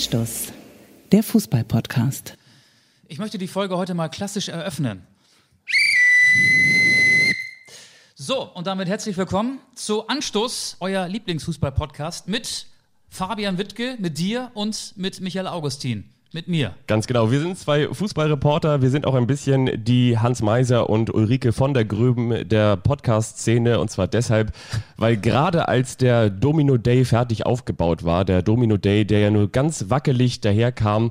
Anstoß, der Fußball-Podcast. Ich möchte die Folge heute mal klassisch eröffnen. So, und damit herzlich willkommen zu Anstoß, euer Lieblingsfußball-Podcast mit Fabian Wittke, mit dir und mit Michael Augustin. Mit mir. Ganz genau. Wir sind zwei Fußballreporter. Wir sind auch ein bisschen die Hans Meiser und Ulrike von der Gröben der Podcast-Szene. Und zwar deshalb, weil gerade als der Domino Day fertig aufgebaut war, der Domino Day, der ja nur ganz wackelig daherkam,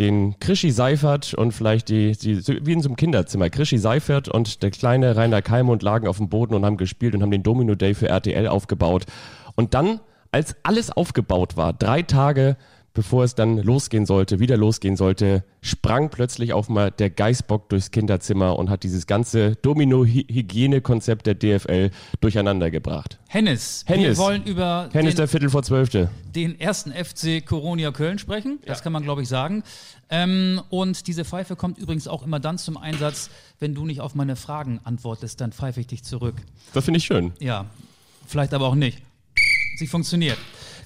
den Krischi Seifert und vielleicht die, die wie in so einem Kinderzimmer, Krischi Seifert und der kleine Rainer Keimund lagen auf dem Boden und haben gespielt und haben den Domino Day für RTL aufgebaut. Und dann, als alles aufgebaut war, drei Tage bevor es dann losgehen sollte, wieder losgehen sollte, sprang plötzlich auf mal der Geißbock durchs Kinderzimmer und hat dieses ganze Domino-Hygienekonzept der DFL durcheinander gebracht. Hennes, Hennes. wir wollen über Hennes den, der Viertel vor Zwölfte. den ersten FC Coronia Köln sprechen. Das kann man, glaube ich, sagen. Ähm, und diese Pfeife kommt übrigens auch immer dann zum Einsatz, wenn du nicht auf meine Fragen antwortest, dann pfeife ich dich zurück. Das finde ich schön. Ja, vielleicht aber auch nicht. Sie funktioniert.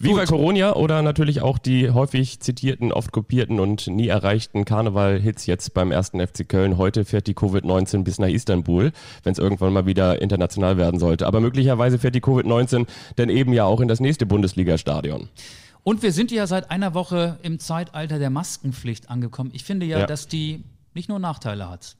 Viva Gut. Coronia oder natürlich auch die häufig zitierten, oft kopierten und nie erreichten Karneval-Hits jetzt beim ersten FC Köln. Heute fährt die Covid-19 bis nach Istanbul, wenn es irgendwann mal wieder international werden sollte. Aber möglicherweise fährt die Covid-19 dann eben ja auch in das nächste Bundesliga-Stadion. Und wir sind ja seit einer Woche im Zeitalter der Maskenpflicht angekommen. Ich finde ja, Ja. dass die nicht nur Nachteile hat.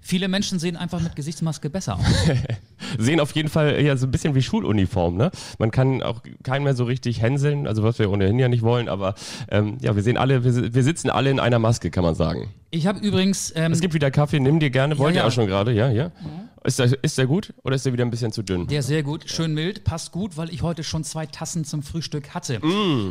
Viele Menschen sehen einfach mit Gesichtsmaske besser aus. Sehen auf jeden Fall ja so ein bisschen wie Schuluniform, ne? Man kann auch keinen mehr so richtig hänseln, also was wir ohnehin ja nicht wollen, aber ähm, ja, wir sehen alle, wir, wir sitzen alle in einer Maske, kann man sagen. Ich habe übrigens, ähm, Es gibt wieder Kaffee, nimm dir gerne, wollt ja. ihr auch schon gerade, ja, ja. Ist, der, ist der gut oder ist der wieder ein bisschen zu dünn? der ist sehr gut, schön mild, passt gut, weil ich heute schon zwei Tassen zum Frühstück hatte.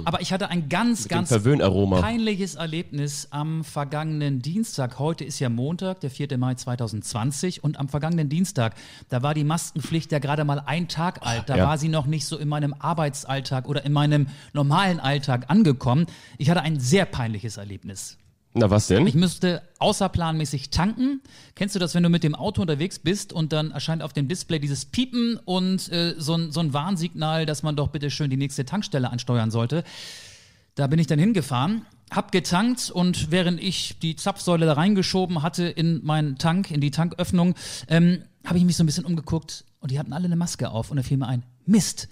Aber ich hatte ein ganz, dem ganz peinliches Erlebnis am vergangenen Dienstag. Heute ist ja Montag, der 4. Mai 2020 und am vergangenen Dienstag, da war die Maskenpflicht ja gerade mal ein Tag alt. Da Ja. war sie noch nicht so in meinem Arbeitsalltag oder in meinem normalen Alltag angekommen. Ich hatte ein sehr peinliches Erlebnis. Na, was denn? Ich müsste außerplanmäßig tanken. Kennst du das, wenn du mit dem Auto unterwegs bist und dann erscheint auf dem Display dieses Piepen und äh, so, ein, so ein Warnsignal, dass man doch bitte schön die nächste Tankstelle ansteuern sollte? Da bin ich dann hingefahren, hab getankt und während ich die Zapfsäule da reingeschoben hatte in meinen Tank, in die Tanköffnung, ähm, habe ich mich so ein bisschen umgeguckt und die hatten alle eine Maske auf und da fiel mir ein, Mist,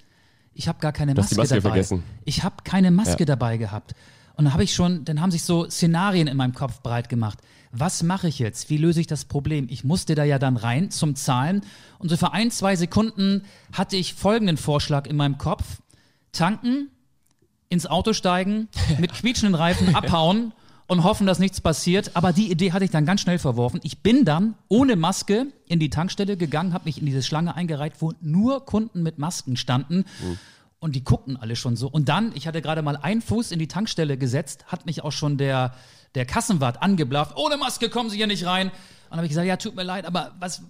ich habe gar keine Maske, die Maske dabei. vergessen. Ich habe keine Maske Ja. dabei gehabt. Und dann habe ich schon, dann haben sich so Szenarien in meinem Kopf breit gemacht. Was mache ich jetzt? Wie löse ich das Problem? Ich musste da ja dann rein zum Zahlen. Und so für ein, zwei Sekunden hatte ich folgenden Vorschlag in meinem Kopf. Tanken, ins Auto steigen, mit quietschenden Reifen abhauen und hoffen, dass nichts passiert. Aber die Idee hatte ich dann ganz schnell verworfen. Ich bin dann ohne Maske in die Tankstelle gegangen, habe mich in diese Schlange eingereiht, wo nur Kunden mit Masken standen. Und die guckten alle schon so. Und dann, ich hatte gerade mal einen Fuß in die Tankstelle gesetzt, hat mich auch schon der, der Kassenwart angeblafft. Ohne Maske kommen Sie hier nicht rein. Und dann habe ich gesagt, ja, tut mir leid, aber was,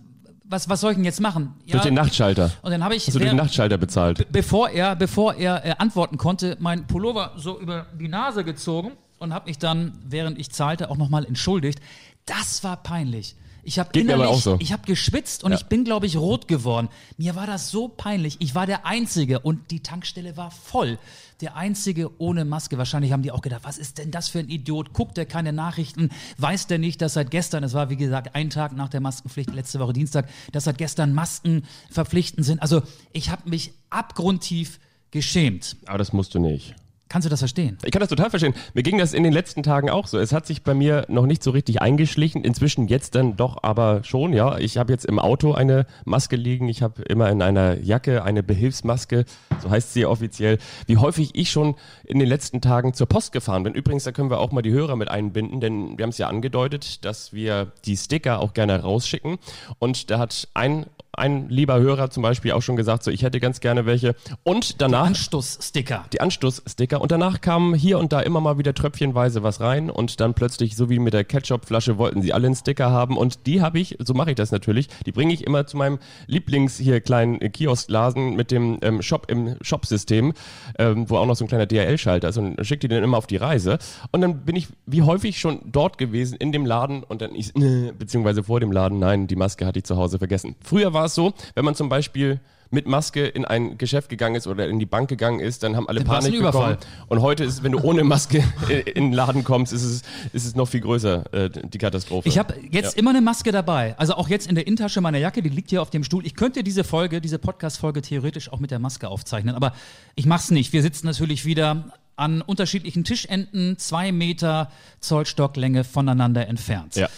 was, was soll ich denn jetzt machen? Ja, Durch den Nachtschalter. Und dann habe ich, Hast du den während- Nachtschalter bezahlt? bevor er, bevor er äh, antworten konnte, mein Pullover so über die Nase gezogen und habe mich dann, während ich zahlte, auch nochmal entschuldigt. Das war peinlich. Ich habe innerlich, so. ich habe geschwitzt und Ja. ich bin, glaube ich, rot geworden. Mir war das so peinlich. Ich war der Einzige und die Tankstelle war voll. Der Einzige ohne Maske. Wahrscheinlich haben die auch gedacht, was ist denn das für ein Idiot? Guckt der keine Nachrichten? Weiß der nicht, dass seit gestern, es war wie gesagt ein Tag nach der Maskenpflicht, letzte Woche Dienstag, dass seit gestern Masken verpflichtend sind? Also ich habe mich abgrundtief geschämt. Aber das musst du nicht. Kannst du das verstehen? Ich kann das total verstehen. Mir ging das in den letzten Tagen auch so. Es hat sich bei mir noch nicht so richtig eingeschlichen. Inzwischen jetzt dann doch aber schon, ja. Ich habe jetzt im Auto eine Maske liegen. Ich habe immer in einer Jacke eine Behilfsmaske, so heißt sie offiziell. Wie häufig ich schon in den letzten Tagen zur Post gefahren bin. Übrigens, da können wir auch mal die Hörer mit einbinden, denn wir haben es ja angedeutet, dass wir die Sticker auch gerne rausschicken. Und da hat ein ein lieber Hörer zum Beispiel auch schon gesagt, so ich hätte ganz gerne welche. Und danach Anstoßsticker. die Anstoßsticker. Und danach kamen hier und da immer mal wieder tröpfchenweise was rein. Und dann plötzlich, so wie mit der Ketchupflasche, wollten sie alle einen Sticker haben. Und die habe ich, so mache ich das natürlich, die bringe ich immer zu meinem Lieblings hier kleinen Kiosklasen mit dem ähm, Shop im Shop-System, ähm, wo auch noch so ein kleiner DHL-Schalter ist. Und schicke die dann immer auf die Reise. Und dann bin ich wie häufig schon dort gewesen in dem Laden. Und dann ich, beziehungsweise vor dem Laden, nein, die Maske hatte ich zu Hause vergessen. Früher war es so, wenn man zum Beispiel mit Maske in ein Geschäft gegangen ist oder in die Bank gegangen ist, dann haben alle war's Panik Überfall. bekommen. Und heute ist, es, wenn du ohne Maske in den Laden kommst, ist es, ist es noch viel größer, äh, die Katastrophe. Ich habe jetzt immer eine Maske dabei. Also auch jetzt in der Innentasche meiner Jacke, die liegt hier auf dem Stuhl. Ich könnte diese Folge, diese Podcast-Folge theoretisch auch mit der Maske aufzeichnen, aber ich mach's nicht. Wir sitzen natürlich wieder an unterschiedlichen Tischenden, zwei Meter Zollstocklänge voneinander entfernt. Ja.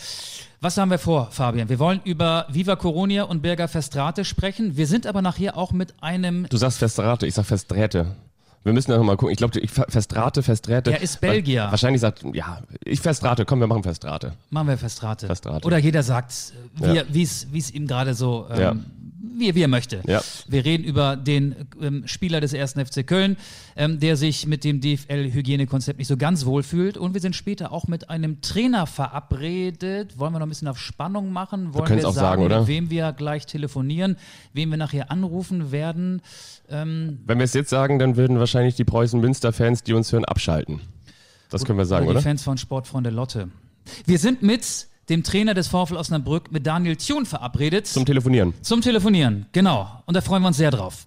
Was haben wir vor, Fabian? Wir wollen über Viva Coronia und Berger Festrate sprechen. Wir sind aber nachher auch mit einem. Du sagst Festrate, ich sag Festräte. Wir müssen da noch mal gucken. Ich glaube, ich Festrate, Festräte. Er ist Belgier. Wa- Wahrscheinlich sagt, ja, ich Festrate, komm, wir machen Festrate. Machen wir Festrate. Festrate. Oder jeder sagt, wie Ja. er- wie es wie es ihm gerade so, ähm, Ja. Wie, wie er möchte. Ja. Wir reden über den ähm, Spieler des ersten FC Köln, ähm, der sich mit dem DFL-Hygienekonzept nicht so ganz wohl fühlt. Und wir sind später auch mit einem Trainer verabredet. Wollen wir noch ein bisschen auf Spannung machen? Wollen können's wir auch sagen, oder? mit wem wir gleich telefonieren, wen wir nachher anrufen werden? Ähm, Wenn wir es jetzt sagen, dann würden wahrscheinlich die Preußen-Münster-Fans, die uns hören, abschalten. Das können wir sagen, oder die oder? Fans von Sportfreunde Lotte. Wir sind mit dem Trainer des VfL Osnabrück, mit Daniel Thun verabredet. Zum Telefonieren. Zum Telefonieren, genau. Und da freuen wir uns sehr drauf.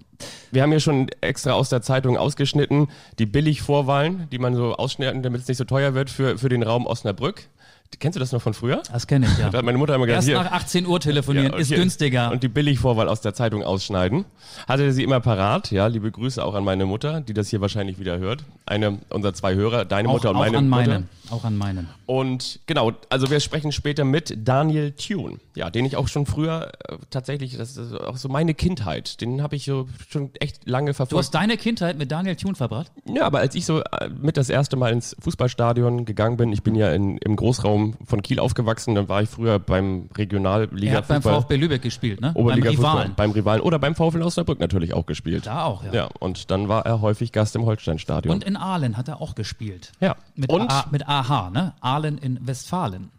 Wir haben hier schon extra aus der Zeitung ausgeschnitten, die Billigvorwahlen, die man so ausschneiden, damit es nicht so teuer wird für, für den Raum Osnabrück. Kennst du das noch von früher? Das kenne ich, ja. Da hat meine Mutter immer gesagt, Erst hier, nach 18 Uhr telefonieren Ja, und ist günstiger. Und die Billigvorwahl aus der Zeitung ausschneiden. Hatte sie immer parat. Ja, liebe Grüße auch an meine Mutter, die das hier wahrscheinlich wieder hört. Eine unserer zwei Hörer, deine auch, Mutter und auch meine an Mutter. meinen. Auch an meinen. Und genau, also wir sprechen später mit Daniel Thune, ja, den ich auch schon früher äh, tatsächlich, das ist auch so meine Kindheit, den habe ich so schon echt lange Du verfolgt. hast deine Kindheit mit Daniel Thun verbracht? Ja, aber als ich so äh, mit das erste Mal ins Fußballstadion gegangen bin, ich bin ja in, im Großraum von Kiel aufgewachsen, dann war ich früher beim Regionalliga Er hat beim Fußball, VfB Lübeck gespielt, ne? Oberliga beim Fußball, Rivalen. beim Rivalen oder beim VfL Osnabrück natürlich auch gespielt. Da auch, ja. Ja, und dann war er häufig Gast im Holsteinstadion. Und in Aalen hat er auch gespielt. ja, Mit, und A, mit AH, ne? Aalen in Westfalen.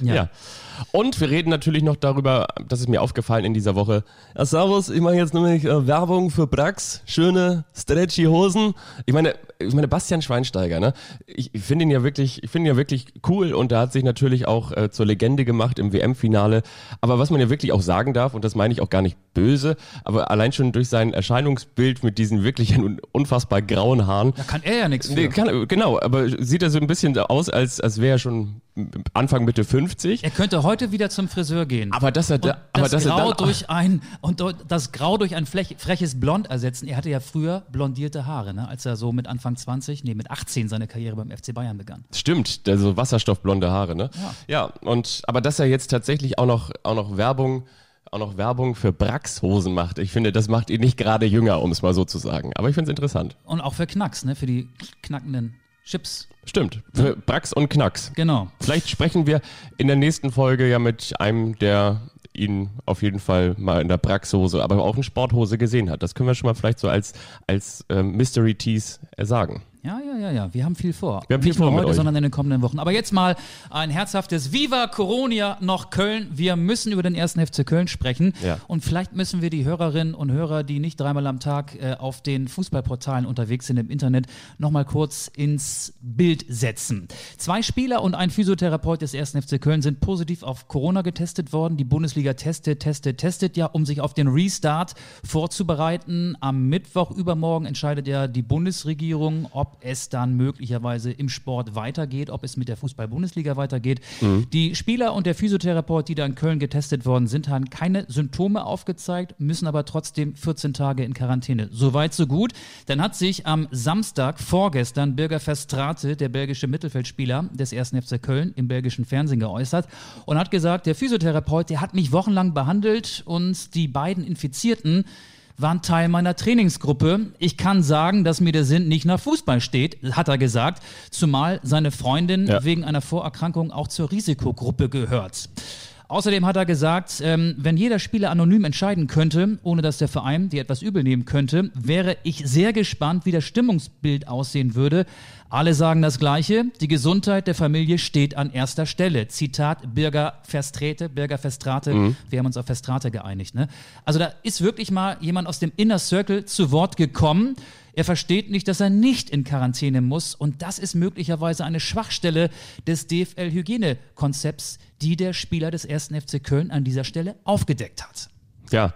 Ja. Ja. Und wir reden natürlich noch darüber, das ist mir aufgefallen in dieser Woche. Ja, servus, ich mache jetzt nämlich äh, Werbung für Brax, schöne stretchy Hosen. Ich meine, ich meine Bastian Schweinsteiger, ne? Ich, ich finde ihn ja wirklich, ich finde ihn ja wirklich cool und da hat sich natürlich auch äh, zur Legende gemacht im WM-Finale. Aber was man ja wirklich auch sagen darf und das meine ich auch gar nicht böse, aber allein schon durch sein Erscheinungsbild mit diesen wirklich unfassbar grauen Haaren, Da kann er ja nichts für. Kann, genau, aber sieht er so ein bisschen aus, als, als wäre er schon Anfang Mitte 50. Er könnte heute wieder zum Friseur gehen. Aber dass er da, aber das dass er Grau dann, durch ein und das Grau durch ein flech, freches Blond ersetzen. Er hatte ja früher blondierte Haare, ne? als er so mit Anfang 20, nee, mit 18 seine Karriere beim FC Bayern begann. stimmt, der so wasserstoffblonde Haare, ne? Ja. und aber dass er jetzt tatsächlich auch noch auch noch Werbung auch noch Werbung für Brax-Hosen macht. Ich finde, das macht ihn nicht gerade jünger, um es mal so zu sagen. Aber ich finde es interessant. Und auch für Knacks, ne? für die knackenden Chips. Stimmt. Für Brax und Knacks. Genau. Vielleicht sprechen wir in der nächsten Folge ja mit einem, der ihn auf jeden Fall mal in der Brax-Hose, aber auch in Sporthose gesehen hat. Das können wir schon mal vielleicht so als, als ähm, Mystery Tease äh, sagen. Ja, ja, ja, ja. Wir haben viel vor. Wir haben viel Nicht vor nur heute, euch. sondern in den kommenden Wochen. Aber jetzt mal ein herzhaftes Viva Coronia noch Köln. Wir müssen über den ersten FC Köln sprechen. Ja. Und vielleicht müssen wir die Hörerinnen und Hörer, die nicht dreimal am Tag äh, auf den Fußballportalen unterwegs sind im Internet, nochmal kurz ins Bild setzen. Zwei Spieler und ein Physiotherapeut des ersten FC Köln sind positiv auf Corona getestet worden. Die Bundesliga testet, testet, testet ja, um sich auf den Restart vorzubereiten. Am Mittwoch übermorgen entscheidet ja die Bundesregierung, ob es dann möglicherweise im Sport weitergeht, ob es mit der Fußball-Bundesliga weitergeht. Die Spieler und der Physiotherapeut, die da in Köln getestet worden sind, haben keine Symptome aufgezeigt, müssen aber trotzdem 14 Tage in Quarantäne. Soweit, so gut. Dann hat sich am Samstag vorgestern Birger Verstrate, der belgische Mittelfeldspieler des ersten FC Köln, im belgischen Fernsehen geäußert und hat gesagt, der Physiotherapeut, der hat mich wochenlang behandelt und die beiden Infizierten waren Teil meiner Trainingsgruppe. Ich kann sagen, dass mir der Sinn nicht nach Fußball steht, hat er gesagt, zumal seine Freundin Ja. wegen einer Vorerkrankung auch zur Risikogruppe gehört. Außerdem hat er gesagt, ähm, wenn jeder Spieler anonym entscheiden könnte, ohne dass der Verein dir etwas übel nehmen könnte, wäre ich sehr gespannt, wie das Stimmungsbild aussehen würde. Alle sagen das Gleiche. Die Gesundheit der Familie steht an erster Stelle. Zitat Birger Verstrete, Birger Verstrate. Wir haben uns auf Verstrate geeinigt. Ne? Also da ist wirklich mal jemand aus dem Inner Circle zu Wort gekommen. Er versteht nicht, dass er nicht in Quarantäne muss. Und das ist möglicherweise eine Schwachstelle des DFL-Hygienekonzepts, die der Spieler des ersten FC Köln an dieser Stelle aufgedeckt hat. Ja,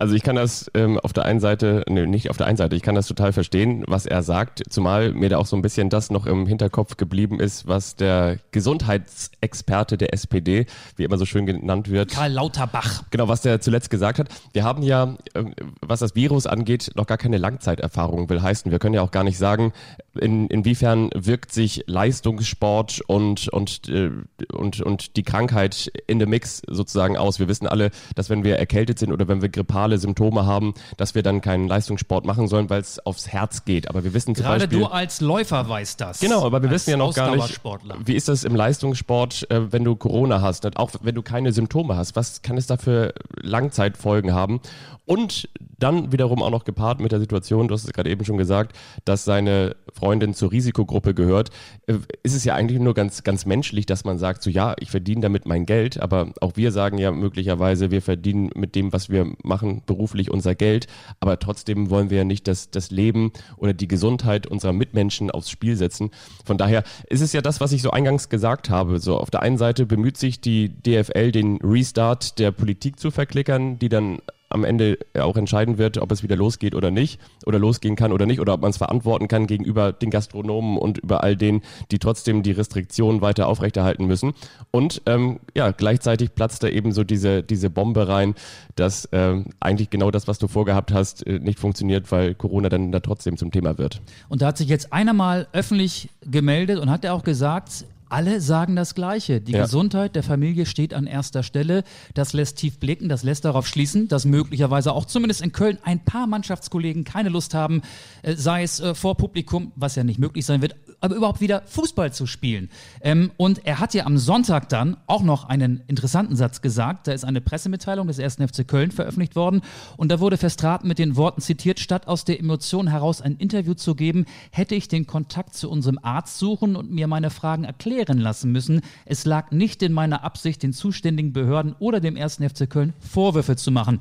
Also ich kann das ähm, auf der einen Seite, nee, nicht auf der einen Seite, ich kann das total verstehen, was er sagt, zumal mir da auch so ein bisschen das noch im Hinterkopf geblieben ist, was der Gesundheitsexperte der SPD, wie immer so schön genannt wird. Karl Lauterbach. Genau, was der zuletzt gesagt hat. Wir haben ja, ähm, was das Virus angeht, noch gar keine Langzeiterfahrung, will heißen. Wir können ja auch gar nicht sagen, in, inwiefern wirkt sich Leistungssport und, und, äh, und, und die Krankheit in the Mix sozusagen aus. Wir wissen alle, dass wenn wir erkältet sind oder wenn wir grippal mentale Symptome haben, dass wir dann keinen Leistungssport machen sollen, weil es aufs Herz geht. Aber wir wissen zum Gerade Beispiel, du als Läufer weißt das. Genau, aber wir wissen ja noch gar nicht, wie ist das im Leistungssport, äh, wenn du Corona hast, auch wenn du keine Symptome hast, was kann es da für Langzeitfolgen haben? Und dann wiederum auch noch gepaart mit der Situation, du hast es gerade eben schon gesagt, dass seine Freundin zur Risikogruppe gehört, äh, ist es ja eigentlich nur ganz, ganz menschlich, dass man sagt, so ja, ich verdiene damit mein Geld, aber auch wir sagen ja möglicherweise, wir verdienen mit dem, was wir machen, beruflich unser Geld, aber trotzdem wollen wir ja nicht das, das Leben oder die Gesundheit unserer Mitmenschen aufs Spiel setzen. Von daher ist es ja das, was ich so eingangs gesagt habe. So auf der einen Seite bemüht sich die DFL, den Restart der Politik zu verklickern, die dann am Ende auch entscheiden wird, ob es wieder losgeht oder nicht, oder losgehen kann oder nicht, oder ob man es verantworten kann gegenüber den Gastronomen und über all denen, die trotzdem die Restriktionen weiter aufrechterhalten müssen. Und ähm, ja, gleichzeitig platzt da eben so diese, diese Bombe rein, dass ähm, eigentlich genau das, was du vorgehabt hast, äh, nicht funktioniert, weil Corona dann da trotzdem zum Thema wird. Und da hat sich jetzt einer mal öffentlich gemeldet und hat er auch gesagt, alle sagen das Gleiche. Die Ja. Gesundheit der Familie steht an erster Stelle. Das lässt tief blicken. Das lässt darauf schließen, dass möglicherweise auch zumindest in Köln ein paar Mannschaftskollegen keine Lust haben, äh, sei es äh, vor Publikum, was ja nicht möglich sein wird, aber überhaupt wieder Fußball zu spielen. Ähm, und er hat ja am Sonntag dann auch noch einen interessanten Satz gesagt. Da ist eine Pressemitteilung des 1. FC Köln veröffentlicht worden. Und da wurde Verstraten mit den Worten zitiert, statt aus der Emotion heraus ein Interview zu geben, hätte ich den Kontakt zu unserem Arzt suchen und mir meine Fragen erklären lassen müssen. Es lag nicht in meiner Absicht, den zuständigen Behörden oder dem 1. FC Köln Vorwürfe zu machen.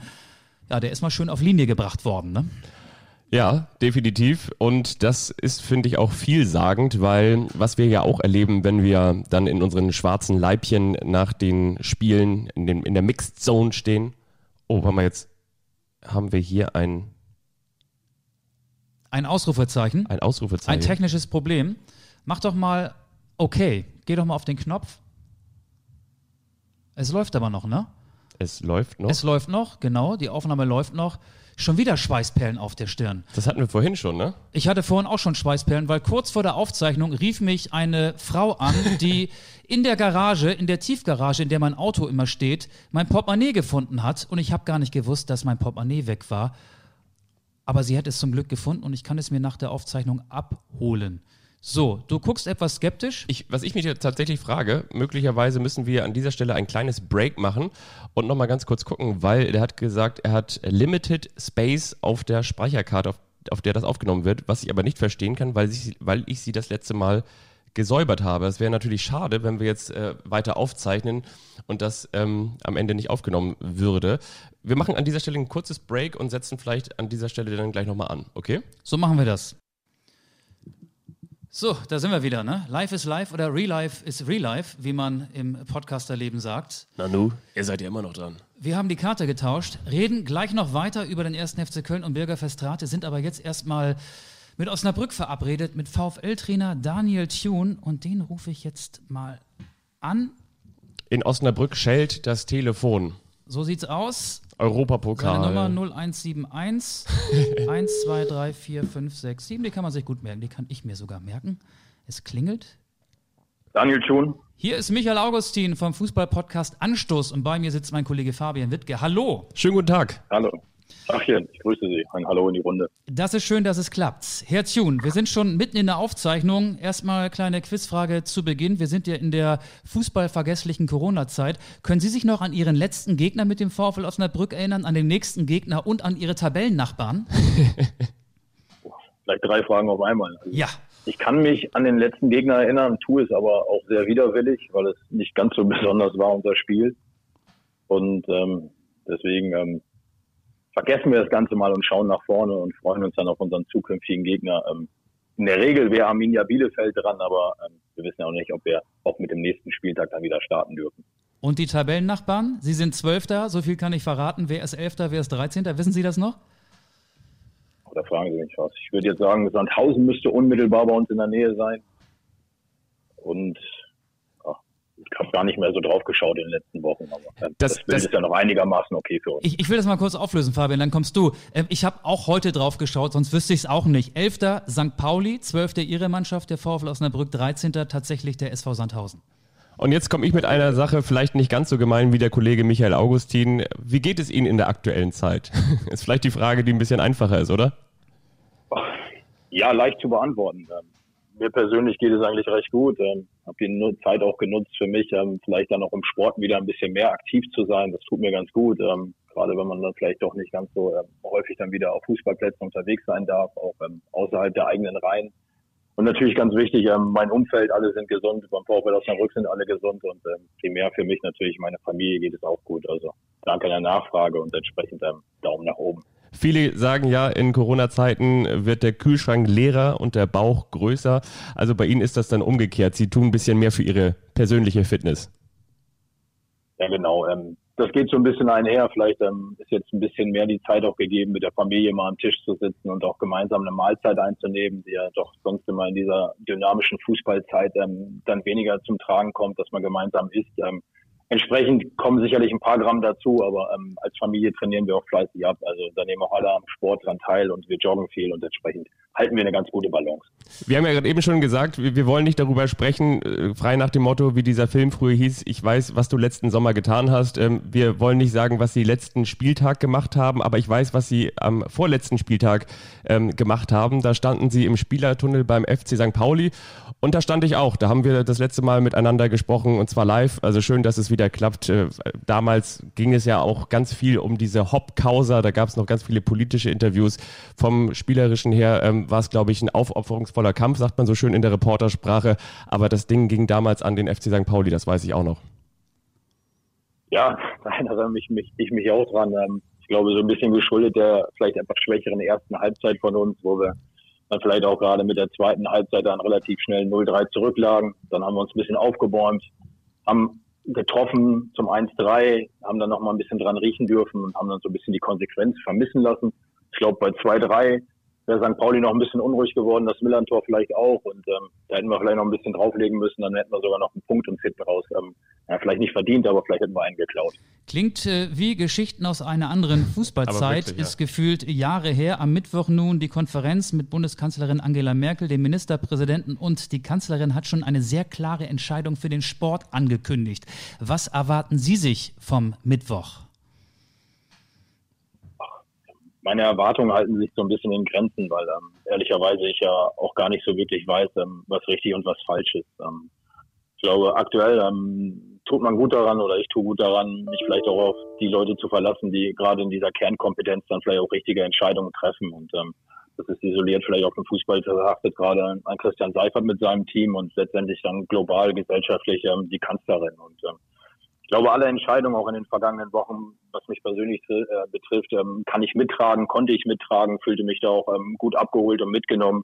Ja, der ist mal schön auf Linie gebracht worden, ne? Ja, definitiv. Und das ist, finde ich, auch vielsagend, weil was wir ja auch erleben, wenn wir dann in unseren schwarzen Leibchen nach den Spielen in, den, in der Mixed Zone stehen. Oh, warte mal, jetzt haben wir hier ein, Ein Ausrufezeichen. ein Ausrufezeichen. Ein technisches Problem. Mach doch mal okay. Geh doch mal auf den Knopf. Es läuft aber noch, ne? es läuft noch. Es läuft noch, genau. Die Aufnahme läuft noch. Schon wieder Schweißperlen auf der Stirn. das hatten wir vorhin schon, ne? Ich hatte vorhin auch schon Schweißperlen, weil kurz vor der Aufzeichnung rief mich eine Frau an, die in der Garage, in der Tiefgarage, in der mein Auto immer steht, mein Portemonnaie gefunden hat. Und ich habe gar nicht gewusst, dass mein Portemonnaie weg war. Aber sie hat es zum Glück gefunden und ich kann es mir nach der Aufzeichnung abholen. So, du guckst etwas skeptisch. Ich, was ich mich jetzt tatsächlich frage, möglicherweise müssen wir an dieser Stelle ein kleines Break machen und nochmal ganz kurz gucken, weil der hat gesagt, er hat Limited Space auf der Speicherkarte, auf, auf der das aufgenommen wird, was ich aber nicht verstehen kann, weil ich, weil ich sie das letzte Mal gesäubert habe. Es wäre natürlich schade, wenn wir jetzt äh, weiter aufzeichnen und das ähm, am Ende nicht aufgenommen würde. Wir machen an dieser Stelle ein kurzes Break und setzen vielleicht an dieser Stelle dann gleich nochmal an, okay? So machen wir das. So, da sind wir wieder, ne? Life is life oder Real Life is Real Life, wie man im Podcasterleben sagt. Nanu, ihr seid ja immer noch dran. Wir haben die Karte getauscht, reden gleich noch weiter über den ersten FC Köln und Birger Verstrate, sind aber jetzt erstmal mit Osnabrück verabredet, mit VfL-Trainer Daniel Thun und den rufe ich jetzt mal an. In Osnabrück schellt das Telefon. So sieht's aus. Europapokal. Seine Nummer 0171 1, 2, 3, 4, 5, 6, 7. Die kann man sich gut merken. Die kann ich mir sogar merken. Es klingelt. Daniel Thun. Hier ist Michael Augustin vom Fußball-Podcast Anstoß und bei mir sitzt mein Kollege Fabian Wittke. Hallo. Schönen guten Tag. Hallo. Achchen, ich grüße Sie. Ein Hallo in die Runde. Das ist schön, dass es klappt. Herr Thun, wir sind schon mitten in der Aufzeichnung. Erstmal eine kleine Quizfrage zu Beginn. Wir sind ja in der fußballvergesslichen Corona-Zeit. Können Sie sich noch an Ihren letzten Gegner mit dem VfL Osnabrück erinnern, an den nächsten Gegner und an Ihre Tabellennachbarn? Vielleicht drei Fragen auf einmal. Also Ja. Ich kann mich an den letzten Gegner erinnern, tue es aber auch sehr widerwillig, weil es nicht ganz so besonders war, unser Spiel. Und ähm, deswegen ähm, vergessen wir das Ganze mal und schauen nach vorne und freuen uns dann auf unseren zukünftigen Gegner. Ähm, in der Regel wäre Arminia Bielefeld dran, aber ähm, wir wissen ja auch nicht, ob wir auch mit dem nächsten Spieltag dann wieder starten dürfen. Und die Tabellennachbarn? Sie sind Zwölfter, so viel kann ich verraten. Wer ist Elfter, wer ist Dreizehnter? Wissen Sie das noch? Da fragen Sie mich was. Ich würde jetzt sagen, Sandhausen müsste unmittelbar bei uns in der Nähe sein. Und habe gar nicht mehr so drauf geschaut in den letzten Wochen. Aber äh, das, das das, ist ja noch einigermaßen okay für uns. Ich, ich will das mal kurz auflösen, Fabian, dann kommst du. Ähm, ich habe auch heute drauf geschaut, sonst wüsste ich es auch nicht. 11. St. Pauli, 12. ihre Mannschaft, der VfL Osnabrück, 13. tatsächlich der SV Sandhausen. Und jetzt komme ich mit einer Sache, vielleicht nicht ganz so gemein wie der Kollege Michael Augustin. Wie geht es Ihnen in der aktuellen Zeit? ist vielleicht die Frage, die ein bisschen einfacher ist, oder? Ja, leicht zu beantworten. Mir persönlich geht es eigentlich recht gut. Ähm, habe die Zeit auch genutzt für mich, ähm, vielleicht dann auch im Sport wieder ein bisschen mehr aktiv zu sein. Das tut mir ganz gut. Ähm, gerade wenn man dann vielleicht doch nicht ganz so ähm, häufig dann wieder auf Fußballplätzen unterwegs sein darf, auch ähm, außerhalb der eigenen Reihen. Und natürlich ganz wichtig, ähm, mein Umfeld, alle sind gesund, beim VfL Osnabrück sind alle gesund und ähm, primär für mich natürlich meine Familie geht es auch gut. Also danke an der Nachfrage und entsprechend ähm, Daumen nach oben. Viele sagen ja, in Corona-Zeiten wird der Kühlschrank leerer und der Bauch größer. Also bei Ihnen ist das dann umgekehrt. Sie tun ein bisschen mehr für Ihre persönliche Fitness. Ja, genau. Ähm, das geht so ein bisschen einher. Vielleicht ähm, ist jetzt ein bisschen mehr die Zeit auch gegeben, mit der Familie mal am Tisch zu sitzen und auch gemeinsam eine Mahlzeit einzunehmen, die ja doch sonst immer in dieser dynamischen Fußballzeit ähm, dann weniger zum Tragen kommt, dass man gemeinsam isst. Ähm, Entsprechend kommen sicherlich ein paar Gramm dazu, aber ähm, als Familie trainieren wir auch fleißig ab. Also da nehmen auch alle am Sport dran teil und wir joggen viel und entsprechend halten wir eine ganz gute Balance. Wir haben ja gerade eben schon gesagt, wir, wir wollen nicht darüber sprechen, äh, frei nach dem Motto, wie dieser Film früher hieß, ich weiß, was du letzten Sommer getan hast. Ähm, wir wollen nicht sagen, was sie letzten Spieltag gemacht haben, aber ich weiß, was sie am vorletzten Spieltag ähm, gemacht haben. Da standen sie im Spielertunnel beim FC St. Pauli und da stand ich auch. Da haben wir das letzte Mal miteinander gesprochen und zwar live. Also schön, dass es wieder klappt. Äh, damals ging es ja auch ganz viel um diese Hop-Causa. Da gab es noch ganz viele politische Interviews. Vom Spielerischen her ähm, war es, glaube ich, ein aufopferungsvoller Kampf, sagt man so schön in der Reportersprache. Aber das Ding ging damals an den FC St. Pauli, das weiß ich auch noch. Ja, da erinnere mich, mich, ich mich auch dran. Ähm, ich glaube, so ein bisschen geschuldet der vielleicht einfach schwächeren ersten Halbzeit von uns, wo wir dann vielleicht auch gerade mit der zweiten Halbzeit dann relativ schnell 0-3 zurücklagen. Dann haben wir uns ein bisschen aufgebäumt, haben getroffen zum 1-3, haben dann noch mal ein bisschen dran riechen dürfen und haben dann so ein bisschen die Konsequenz vermissen lassen. Ich glaube, bei 2-3 wäre St. Pauli noch ein bisschen unruhig geworden, das Millantor vielleicht auch. Und ähm, da hätten wir vielleicht noch ein bisschen drauflegen müssen, dann hätten wir sogar noch einen Punkt und hinten raus. Ähm, ja, vielleicht nicht verdient, aber vielleicht hätten wir einen geklaut. Klingt äh, wie Geschichten aus einer anderen Fußballzeit, wirklich, ist ja. gefühlt Jahre her. Am Mittwoch nun die Konferenz mit Bundeskanzlerin Angela Merkel, dem Ministerpräsidenten und die Kanzlerin hat schon eine sehr klare Entscheidung für den Sport angekündigt. Was erwarten Sie sich vom Mittwoch? Meine Erwartungen halten sich so ein bisschen in Grenzen, weil ähm, ehrlicherweise ich ja auch gar nicht so wirklich weiß, ähm, was richtig und was falsch ist. Ähm, ich glaube, aktuell ähm, tut man gut daran oder ich tue gut daran, mich vielleicht auch auf die Leute zu verlassen, die gerade in dieser Kernkompetenz dann vielleicht auch richtige Entscheidungen treffen. Und ähm, das ist isoliert vielleicht auf den Fußball betrachtet, gerade an Christian Seifert mit seinem Team und letztendlich dann global gesellschaftlich ähm, die Kanzlerin. Und ähm, ich glaube, alle Entscheidungen auch in den vergangenen Wochen, was mich persönlich äh, betrifft, ähm, kann ich mittragen, konnte ich mittragen, fühlte mich da auch ähm, gut abgeholt und mitgenommen.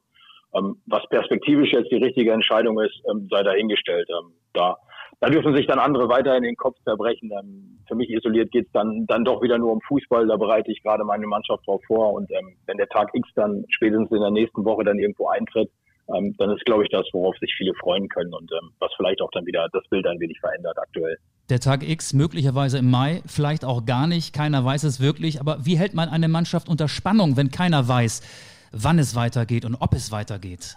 Ähm, was perspektivisch jetzt die richtige Entscheidung ist, ähm, sei dahingestellt. Ähm, da, da dürfen sich dann andere weiter in den Kopf zerbrechen. Ähm, für mich isoliert geht es dann, dann doch wieder nur um Fußball. Da bereite ich gerade meine Mannschaft drauf vor. Und wenn der Tag X dann spätestens in der nächsten Woche dann irgendwo eintritt, ähm, dann ist, glaube ich, das, worauf sich viele freuen können und ähm, was vielleicht auch dann wieder das Bild ein wenig verändert aktuell. Der Tag X möglicherweise im Mai, vielleicht auch gar nicht, keiner weiß es wirklich, aber wie hält man eine Mannschaft unter Spannung, wenn keiner weiß, wann es weitergeht und ob es weitergeht?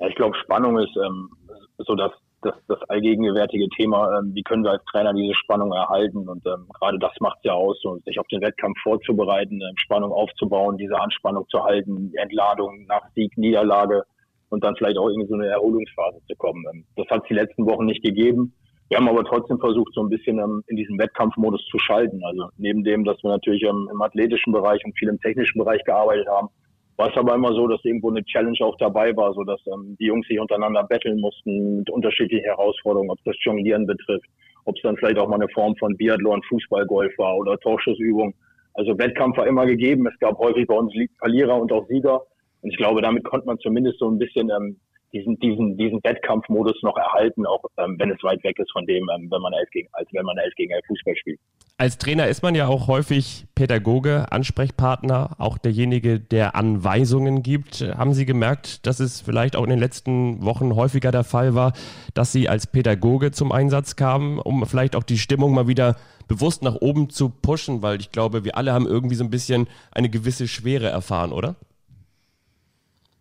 Ja, ich glaube, Spannung ist ähm, so das das, das allgegenwärtige Thema, ähm, wie können wir als Trainer diese Spannung erhalten und ähm, gerade das macht ja aus, so, sich auf den Wettkampf vorzubereiten, ähm, Spannung aufzubauen, diese Anspannung zu halten, Entladung nach Sieg, Niederlage und dann vielleicht auch in so eine Erholungsphase zu kommen. Ähm, das hat es die letzten Wochen nicht gegeben. Wir haben aber trotzdem versucht, so ein bisschen ähm, in diesen Wettkampfmodus zu schalten. Also neben dem, dass wir natürlich ähm, im athletischen Bereich und viel im technischen Bereich gearbeitet haben, war es aber immer so, dass irgendwo eine Challenge auch dabei war, so dass ähm, die Jungs sich untereinander betteln mussten mit unterschiedlichen Herausforderungen, ob das Jonglieren betrifft, ob es dann vielleicht auch mal eine Form von Biathlon, Fußballgolf war oder Torschussübung. Also Wettkampf war immer gegeben. Es gab häufig bei uns Verlierer und auch Sieger. Und ich glaube, damit konnte man zumindest so ein bisschen ähm, diesen, diesen, diesen Wettkampfmodus noch erhalten, auch ähm, wenn es weit weg ist von dem, ähm, wenn man elf gegen, als wenn man elf gegen elf Fußball spielt. Als Trainer ist man ja auch häufig Pädagoge, Ansprechpartner, auch derjenige, der Anweisungen gibt. Haben Sie gemerkt, dass es vielleicht auch in den letzten Wochen häufiger der Fall war, dass Sie als Pädagoge zum Einsatz kamen, um vielleicht auch die Stimmung mal wieder bewusst nach oben zu pushen? Weil ich glaube, wir alle haben irgendwie so ein bisschen eine gewisse Schwere erfahren, oder?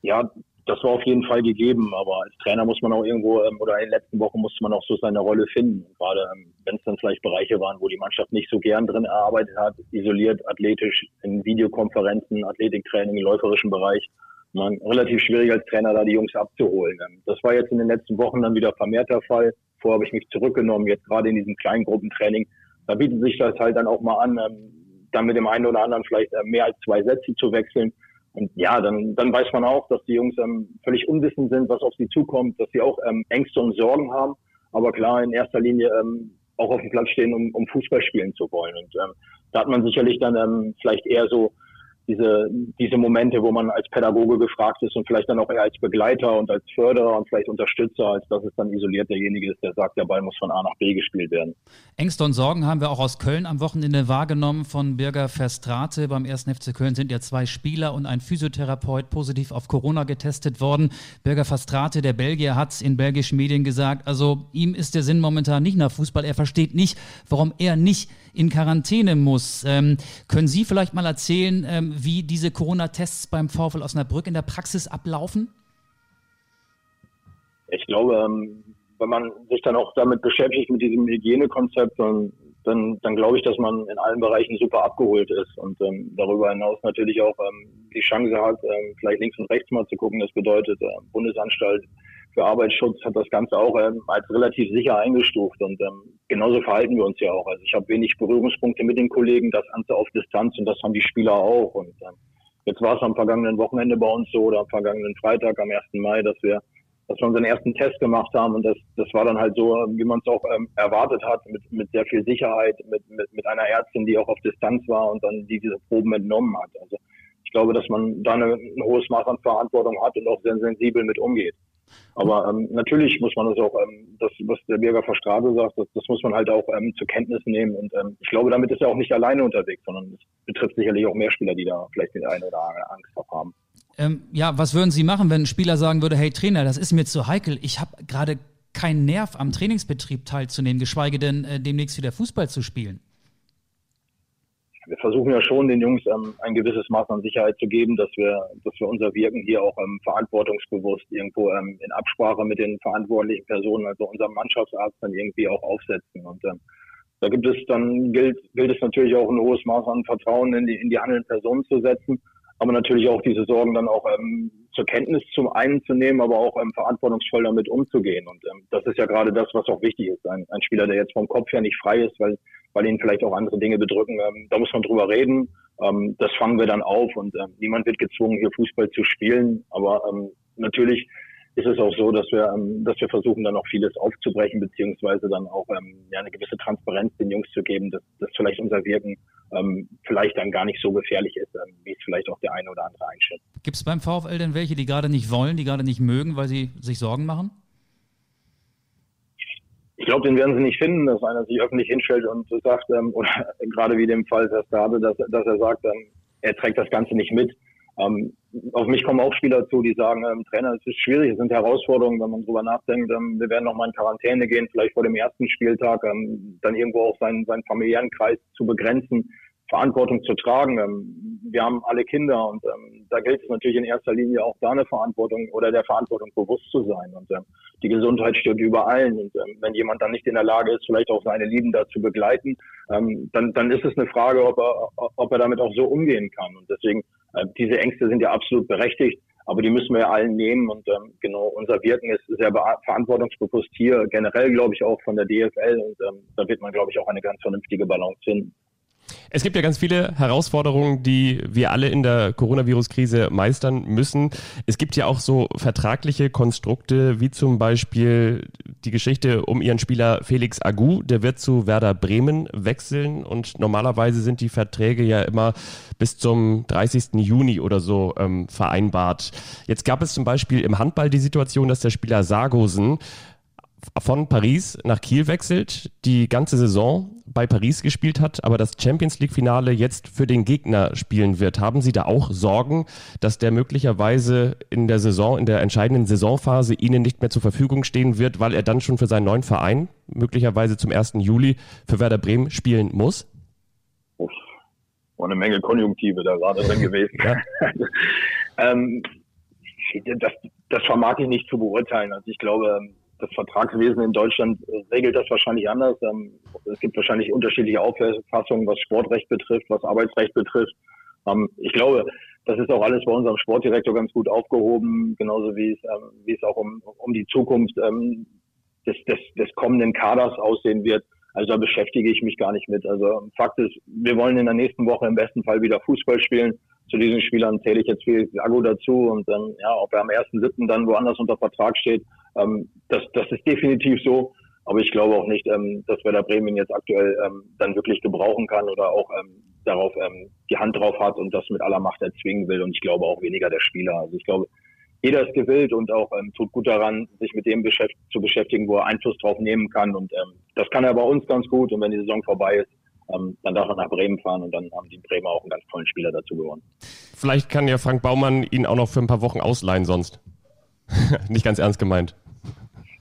Ja, das war auf jeden Fall gegeben, aber als Trainer muss man auch irgendwo, ähm, oder in den letzten Wochen musste man auch so seine Rolle finden. Gerade ähm, wenn es dann vielleicht Bereiche waren, wo die Mannschaft nicht so gern drin erarbeitet hat, isoliert, athletisch, in Videokonferenzen, Athletiktraining, im läuferischen Bereich. Man, relativ schwierig als Trainer da die Jungs abzuholen. Ähm, das war jetzt in den letzten Wochen dann wieder vermehrt der Fall. Vorher habe ich mich zurückgenommen, jetzt gerade in diesem kleinen Gruppentraining. Da bietet sich das halt dann auch mal an, ähm, dann mit dem einen oder anderen vielleicht äh, mehr als zwei Sätze zu wechseln und ja, dann, dann weiß man auch, dass die Jungs ähm, völlig unwissend sind, was auf sie zukommt, dass sie auch ähm, Ängste und Sorgen haben, aber klar in erster Linie ähm, auch auf dem Platz stehen, um, um Fußball spielen zu wollen. Und ähm, da hat man sicherlich dann ähm, vielleicht eher so diese, diese Momente, wo man als Pädagoge gefragt ist und vielleicht dann auch eher als Begleiter und als Förderer und vielleicht Unterstützer, als dass es dann isoliert derjenige ist, der sagt, der Ball muss von A nach B gespielt werden. Ängste und Sorgen haben wir auch aus Köln am Wochenende wahrgenommen von Birger Verstrate. Beim 1. FC Köln sind ja zwei Spieler und ein Physiotherapeut positiv auf Corona getestet worden. Birger Verstrate, der Belgier, hat in belgischen Medien gesagt, also ihm ist der Sinn momentan nicht nach Fußball. Er versteht nicht, warum er nicht in Quarantäne muss. Ähm, können Sie vielleicht mal erzählen, ähm, wie diese Corona-Tests beim VfL Osnabrück in der Praxis ablaufen? Ich glaube, ähm, wenn man sich dann auch damit beschäftigt, mit diesem Hygienekonzept, dann, dann, dann glaube ich, dass man in allen Bereichen super abgeholt ist und ähm, darüber hinaus natürlich auch ähm, die Chance hat, ähm, vielleicht links und rechts mal zu gucken. Das bedeutet, äh, Bundesanstalt für Arbeitsschutz hat das Ganze auch ähm, als relativ sicher eingestuft und ähm, genauso verhalten wir uns ja auch. Also ich habe wenig Berührungspunkte mit den Kollegen, das Ganze auf Distanz und das haben die Spieler auch. Und ähm, jetzt war es am vergangenen Wochenende bei uns so oder am vergangenen Freitag, am 1. Mai, dass wir dass wir unseren ersten Test gemacht haben und das, das war dann halt so, wie man es auch ähm, erwartet hat, mit, mit sehr viel Sicherheit, mit, mit, mit einer Ärztin, die auch auf Distanz war und dann die diese Proben entnommen hat. Also ich glaube, dass man da eine, ein hohes Maß an Verantwortung hat und auch sehr sensibel mit umgeht. Aber ähm, natürlich muss man das auch, ähm, das, was der Bürger Verstrade sagt, das, das muss man halt auch ähm, zur Kenntnis nehmen. Und ähm, ich glaube, damit ist er auch nicht alleine unterwegs, sondern es betrifft sicherlich auch mehr Spieler, die da vielleicht den einen oder anderen Angst vor haben. Ähm, ja, was würden Sie machen, wenn ein Spieler sagen würde, hey Trainer, das ist mir zu heikel, ich habe gerade keinen Nerv am Trainingsbetrieb teilzunehmen, geschweige denn äh, demnächst wieder Fußball zu spielen? Wir versuchen ja schon den Jungs ähm, ein gewisses Maß an Sicherheit zu geben, dass wir, dass wir unser Wirken hier auch ähm, verantwortungsbewusst irgendwo ähm, in Absprache mit den verantwortlichen Personen, also unserem Mannschaftsarzt, dann irgendwie auch aufsetzen. Und ähm, da gibt es dann gilt, gilt es natürlich auch ein hohes Maß an Vertrauen in die in die handelnden Personen zu setzen, aber natürlich auch diese Sorgen dann auch ähm, zur Kenntnis zum einen zu nehmen, aber auch ähm, verantwortungsvoll damit umzugehen. Und ähm, das ist ja gerade das, was auch wichtig ist. Ein, ein Spieler, der jetzt vom Kopf her nicht frei ist, weil weil ihn vielleicht auch andere Dinge bedrücken. Ähm, da muss man drüber reden. Ähm, das fangen wir dann auf und ähm, niemand wird gezwungen, hier Fußball zu spielen. Aber ähm, natürlich ist es auch so, dass wir, ähm, dass wir versuchen, dann auch vieles aufzubrechen, beziehungsweise dann auch ähm, ja, eine gewisse Transparenz den Jungs zu geben, dass, dass vielleicht unser Wirken ähm, vielleicht dann gar nicht so gefährlich ist, ähm, wie es vielleicht auch der eine oder andere einschätzt. Gibt es beim VfL denn welche, die gerade nicht wollen, die gerade nicht mögen, weil sie sich Sorgen machen? Ich glaube, den werden sie nicht finden, dass einer sich öffentlich hinstellt und sagt, ähm, oder gerade wie dem Fall Verstade, dass, dass er sagt, ähm, er trägt das Ganze nicht mit. Ähm, auf mich kommen auch Spieler zu, die sagen, ähm, Trainer, es ist schwierig, es sind Herausforderungen, wenn man drüber nachdenkt, ähm, wir werden noch mal in Quarantäne gehen, vielleicht vor dem ersten Spieltag, ähm, dann irgendwo auch seinen, seinen familiären Kreis zu begrenzen. Verantwortung zu tragen. Ähm, wir haben alle Kinder und ähm, da gilt es natürlich in erster Linie auch da eine Verantwortung oder der Verantwortung bewusst zu sein. Und ähm, die Gesundheit steht über allen. Und ähm, wenn jemand dann nicht in der Lage ist, vielleicht auch seine Lieben da zu begleiten, ähm, dann, dann ist es eine Frage, ob er, ob er damit auch so umgehen kann. Und deswegen, diese Ängste sind ja absolut berechtigt. Aber die müssen wir ja allen nehmen und ähm, genau unser Wirken ist sehr verantwortungsbewusst hier generell, glaube ich, auch von der DFL und ähm, da wird man, glaube ich, auch eine ganz vernünftige Balance finden. Es gibt ja ganz viele Herausforderungen, die wir alle in der Coronavirus-Krise meistern müssen. Es gibt ja auch so vertragliche Konstrukte, wie zum Beispiel die Geschichte um ihren Spieler Felix Agu. Der wird zu Werder Bremen wechseln und normalerweise sind die Verträge ja immer bis zum 30. Juni oder so ähm, vereinbart. Jetzt gab es zum Beispiel im Handball die Situation, dass der Spieler Sargosen von Paris nach Kiel wechselt, die ganze Saison bei Paris gespielt hat, aber das Champions League-Finale jetzt für den Gegner spielen wird. Haben Sie da auch Sorgen, dass der möglicherweise in der Saison, in der entscheidenden Saisonphase Ihnen nicht mehr zur Verfügung stehen wird, weil er dann schon für seinen neuen Verein, möglicherweise zum 1. Juli, für Werder Bremen spielen muss? Uff, war eine Menge Konjunktive da gerade drin gewesen. Ja. ähm, das, das vermag ich nicht zu beurteilen. Also ich glaube, das Vertragswesen in Deutschland regelt das wahrscheinlich anders. Ähm, es gibt wahrscheinlich unterschiedliche Auffassungen, was Sportrecht betrifft, was Arbeitsrecht betrifft. Ähm, ich glaube, das ist auch alles bei unserem Sportdirektor ganz gut aufgehoben, genauso wie es, ähm, wie es auch um, um die Zukunft des, des, des kommenden Kaders aussehen wird. Also da beschäftige ich mich gar nicht mit. Also Fakt ist, wir wollen in der nächsten Woche im besten Fall wieder Fußball spielen. Zu diesen Spielern zähle ich jetzt viel Agu dazu und dann, ja, ob er am 1.7. dann woanders unter Vertrag steht, ähm, das, das ist definitiv so. Aber ich glaube auch nicht, ähm, dass Werder Bremen jetzt aktuell ähm, dann wirklich gebrauchen kann oder auch ähm, darauf ähm, die Hand drauf hat und das mit aller Macht erzwingen will. Und ich glaube auch weniger der Spieler. Also ich glaube, jeder ist gewillt und auch ähm, tut gut daran, sich mit dem beschäft zu beschäftigen, wo er Einfluss drauf nehmen kann. Und ähm, das kann er bei uns ganz gut. Und wenn die Saison vorbei ist, ähm, dann darf er nach Bremen fahren und dann haben die Bremer auch einen ganz tollen Spieler dazu gewonnen. Vielleicht kann ja Frank Baumann ihn auch noch für ein paar Wochen ausleihen sonst. Nicht ganz ernst gemeint.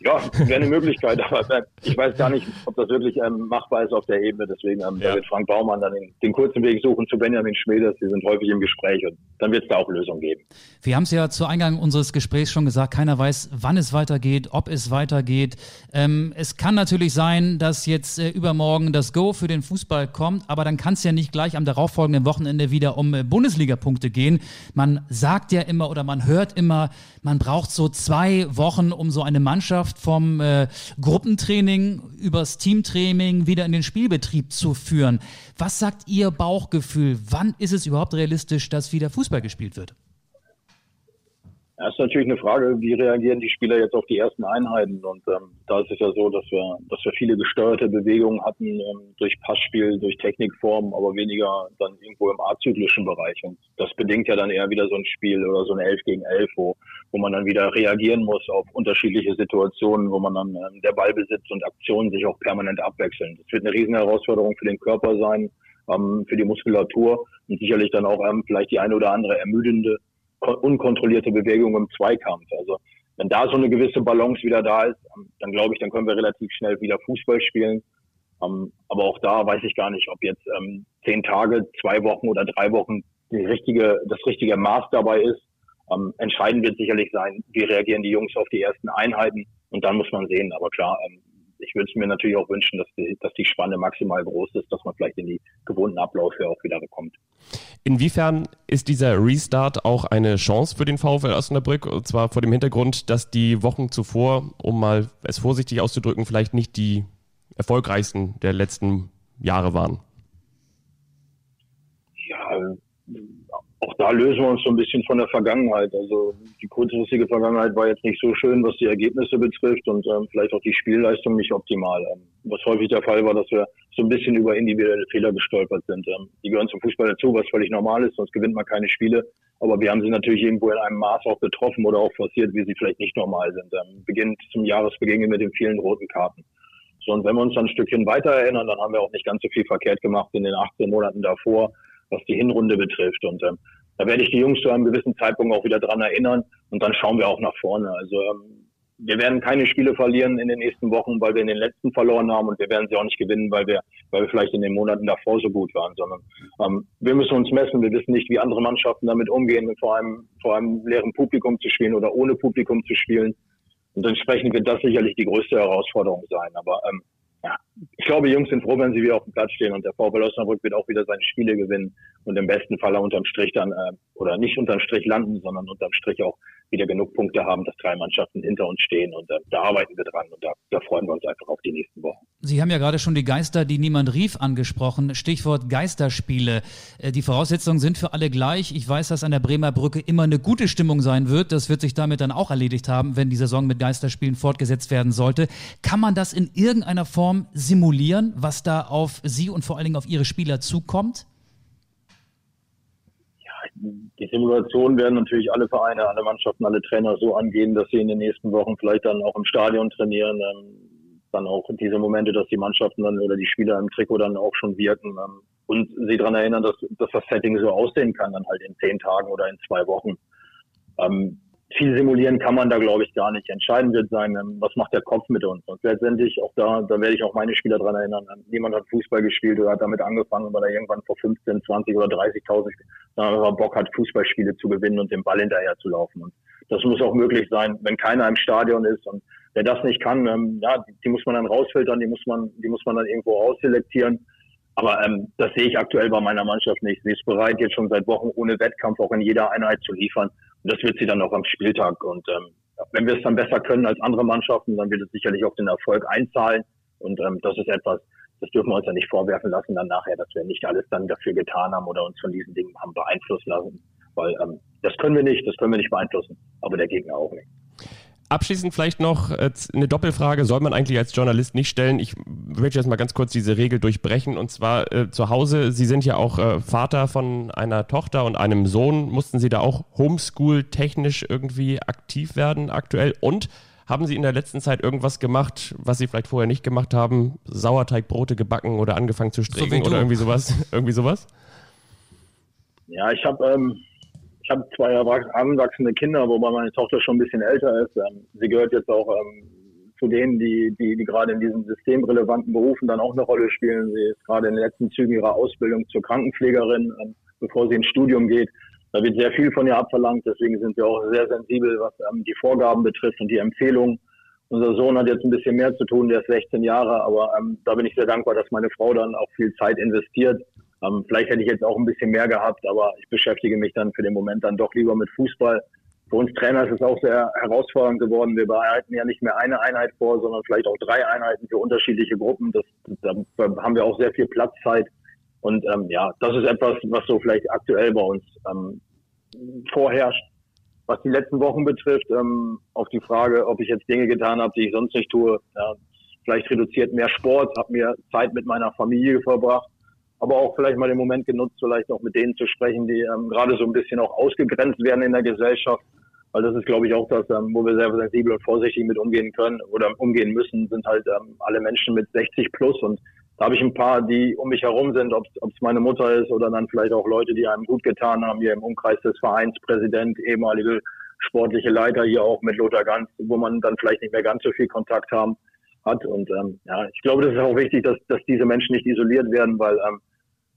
Ja, wäre eine Möglichkeit, aber ich weiß gar nicht, ob das wirklich ähm, machbar ist auf der Ebene. Deswegen ähm, ja. wird Frank Baumann dann den, den, kurzen Weg suchen zu Benjamin Schmeders. Sie sind häufig im Gespräch und dann wird es da auch Lösungen geben. Wir haben es ja zu Eingang unseres Gesprächs schon gesagt, keiner weiß, wann es weitergeht, ob es weitergeht. Ähm, es kann natürlich sein, dass jetzt äh, übermorgen das Go für den Fußball kommt, aber dann kann es ja nicht gleich am darauffolgenden Wochenende wieder um äh, Bundesliga-Punkte gehen. Man sagt ja immer oder man hört immer, man braucht so zwei Wochen, um so eine Mannschaft Mannschaft vom äh, Gruppentraining übers Teamtraining wieder in den Spielbetrieb zu führen. Was sagt Ihr Bauchgefühl? Wann ist es überhaupt realistisch, dass wieder Fußball gespielt wird? Ja, ist natürlich eine Frage, wie reagieren die Spieler jetzt auf die ersten Einheiten? Und ähm, da ist es ja so, dass wir, dass wir viele gesteuerte Bewegungen hatten ähm, durch Passspiel, durch Technikform, aber weniger dann irgendwo im azyklischen Bereich. Und das bedingt ja dann eher wieder so ein Spiel oder so ein 11 gegen 11, wo, wo man dann wieder reagieren muss auf unterschiedliche Situationen, wo man dann ähm, der Ballbesitz und Aktionen sich auch permanent abwechseln. Das wird eine riesen Herausforderung für den Körper sein, ähm, für die Muskulatur und sicherlich dann auch ähm, vielleicht die eine oder andere ermüdende unkontrollierte Bewegung im Zweikampf. Also wenn da so eine gewisse Balance wieder da ist, ähm, dann glaube ich, dann können wir relativ schnell wieder Fußball spielen. Ähm, aber auch da weiß ich gar nicht, ob jetzt ähm, zehn Tage, zwei Wochen oder drei Wochen die richtige, das richtige Maß dabei ist. Entscheidend wird sicherlich sein, wie reagieren die Jungs auf die ersten Einheiten und dann muss man sehen. Aber klar, ich würde es mir natürlich auch wünschen, dass die, dass die Spanne maximal groß ist, dass man vielleicht in die gewohnten Abläufe auch wieder bekommt. Inwiefern ist dieser Restart auch eine Chance für den VfL Osnabrück? Und zwar vor dem Hintergrund, dass die Wochen zuvor, um mal es vorsichtig auszudrücken, vielleicht nicht die erfolgreichsten der letzten Jahre waren. Ja, auch da lösen wir uns so ein bisschen von der Vergangenheit. Also die kurzfristige Vergangenheit war jetzt nicht so schön, was die Ergebnisse betrifft und ähm, vielleicht auch die Spielleistung nicht optimal. Ähm, was häufig der Fall war, dass wir so ein bisschen über individuelle Fehler gestolpert sind. Ähm, die gehören zum Fußball dazu, was völlig normal ist, sonst gewinnt man keine Spiele. Aber wir haben sie natürlich irgendwo in einem Maß auch betroffen oder auch forciert, wie sie vielleicht nicht normal sind. Ähm, beginnt zum Jahresbeginn mit den vielen roten Karten. So, und wenn wir uns dann ein Stückchen weiter erinnern, dann haben wir auch nicht ganz so viel verkehrt gemacht in den 18 Monaten davor was die Hinrunde betrifft. Und ähm, da werde ich die Jungs zu einem gewissen Zeitpunkt auch wieder dran erinnern und dann schauen wir auch nach vorne. Also ähm, wir werden keine Spiele verlieren in den nächsten Wochen, weil wir in den letzten verloren haben und wir werden sie auch nicht gewinnen, weil wir, weil wir vielleicht in den Monaten davor so gut waren, sondern ähm, wir müssen uns messen. Wir wissen nicht, wie andere Mannschaften damit umgehen, vor einem, vor einem leeren Publikum zu spielen oder ohne Publikum zu spielen. Und entsprechend wird das sicherlich die größte Herausforderung sein. Aber ähm, ja, ich glaube, die Jungs sind froh, wenn sie wieder auf dem Platz stehen. Und der VfL Osnabrück wird auch wieder seine Spiele gewinnen und im besten Fall unterm Strich dann, äh, oder nicht unterm Strich landen, sondern unterm Strich auch wieder genug Punkte haben, dass drei Mannschaften hinter uns stehen und äh, da arbeiten wir dran und da, da freuen wir uns einfach auf die nächsten Wochen. Sie haben ja gerade schon die Geister, die niemand rief, angesprochen. Stichwort Geisterspiele. Äh, die Voraussetzungen sind für alle gleich. Ich weiß, dass an der Bremer Brücke immer eine gute Stimmung sein wird. Das wird sich damit dann auch erledigt haben, wenn die Saison mit Geisterspielen fortgesetzt werden sollte. Kann man das in irgendeiner Form simulieren, was da auf Sie und vor allen Dingen auf Ihre Spieler zukommt? Die Simulationen werden natürlich alle Vereine, alle Mannschaften, alle Trainer so angehen, dass sie in den nächsten Wochen vielleicht dann auch im Stadion trainieren, ähm, dann auch diese Momente, dass die Mannschaften dann oder die Spieler im Trikot dann auch schon wirken ähm, und sie daran erinnern, dass, dass das Setting so aussehen kann, dann halt in zehn Tagen oder in zwei Wochen. Ähm, viel simulieren kann man da, glaube ich, gar nicht. Entscheidend wird sein, ähm, was macht der Kopf mit uns. Und letztendlich, auch da, da werde ich auch meine Spieler dran erinnern. Ähm, niemand hat Fußball gespielt oder hat damit angefangen, weil er irgendwann vor 15, 20 oder 30.000 sondern Bock hat, Fußballspiele zu gewinnen und dem Ball hinterher zu laufen. Und das muss auch möglich sein, wenn keiner im Stadion ist. Und wer das nicht kann, ähm, ja, die, die, muss man dann rausfiltern, die muss man, die muss man dann irgendwo rausselektieren. Aber ähm, das sehe ich aktuell bei meiner Mannschaft nicht. Sie ist bereit, jetzt schon seit Wochen ohne Wettkampf auch in jeder Einheit zu liefern. Das wird sie dann auch am Spieltag. Und ähm, wenn wir es dann besser können als andere Mannschaften, dann wird es sicherlich auf den Erfolg einzahlen. Und ähm, das ist etwas, das dürfen wir uns ja nicht vorwerfen lassen dann nachher, dass wir nicht alles dann dafür getan haben oder uns von diesen Dingen haben beeinflussen lassen. Weil ähm, das können wir nicht, das können wir nicht beeinflussen, aber der Gegner auch nicht. Abschließend vielleicht noch äh, eine Doppelfrage, soll man eigentlich als Journalist nicht stellen. Ich möchte jetzt mal ganz kurz diese Regel durchbrechen. Und zwar äh, zu Hause, Sie sind ja auch äh, Vater von einer Tochter und einem Sohn. Mussten Sie da auch Homeschool-technisch irgendwie aktiv werden aktuell? Und haben Sie in der letzten Zeit irgendwas gemacht, was Sie vielleicht vorher nicht gemacht haben? Sauerteigbrote gebacken oder angefangen zu stricken so oder irgendwie sowas? irgendwie sowas? Ja, ich habe ähm, ich habe zwei heranwachsende Kinder, wobei meine Tochter schon ein bisschen älter ist. Ähm, sie gehört jetzt auch ähm, zu denen, die, die, die gerade in diesen systemrelevanten Berufen dann auch eine Rolle spielen. Sie ist gerade in den letzten Zügen ihrer Ausbildung zur Krankenpflegerin, ähm, bevor sie ins Studium geht. Da wird sehr viel von ihr abverlangt, deswegen sind wir auch sehr sensibel, was die Vorgaben betrifft und die Empfehlungen. Unser Sohn hat jetzt ein bisschen mehr zu tun, der ist 16 Jahre, aber da bin ich sehr dankbar, dass meine Frau dann auch viel Zeit investiert ähm, vielleicht hätte ich jetzt auch ein bisschen mehr gehabt, aber ich beschäftige mich dann für den Moment dann doch lieber mit Fußball. Für uns Trainer ist es auch sehr herausfordernd geworden. Wir behalten ja nicht mehr eine Einheit vor, sondern vielleicht auch drei Einheiten für unterschiedliche Gruppen. Das, da haben wir auch sehr viel Platzzeit. Und ähm, ja, das ist etwas, was so vielleicht aktuell bei uns ähm, vorherrscht. Was die letzten Wochen betrifft, ähm, auf die Frage, ob ich jetzt Dinge getan habe, die ich sonst nicht tue, ja, vielleicht reduziert mehr Sport, habe mir Zeit mit meiner Familie verbracht aber auch vielleicht mal den Moment genutzt, vielleicht auch mit denen zu sprechen, die ähm, gerade so ein bisschen auch ausgegrenzt werden in der Gesellschaft. Weil das ist, glaube ich, auch das, ähm, wo wir sehr sensibel und vorsichtig mit umgehen können oder umgehen müssen, sind halt ähm, alle Menschen mit 60 plus. Und da habe ich ein paar, die um mich herum sind, ob es meine Mutter ist oder dann vielleicht auch Leute, die einem gut getan haben, hier im Umkreis des Vereins, Präsident, ehemalige sportliche Leiter hier auch mit Lothar Ganz, wo man dann vielleicht nicht mehr ganz so viel Kontakt haben hat. Und ähm, ja, ich glaube, das ist auch wichtig, dass, dass diese Menschen nicht isoliert werden, weil ähm,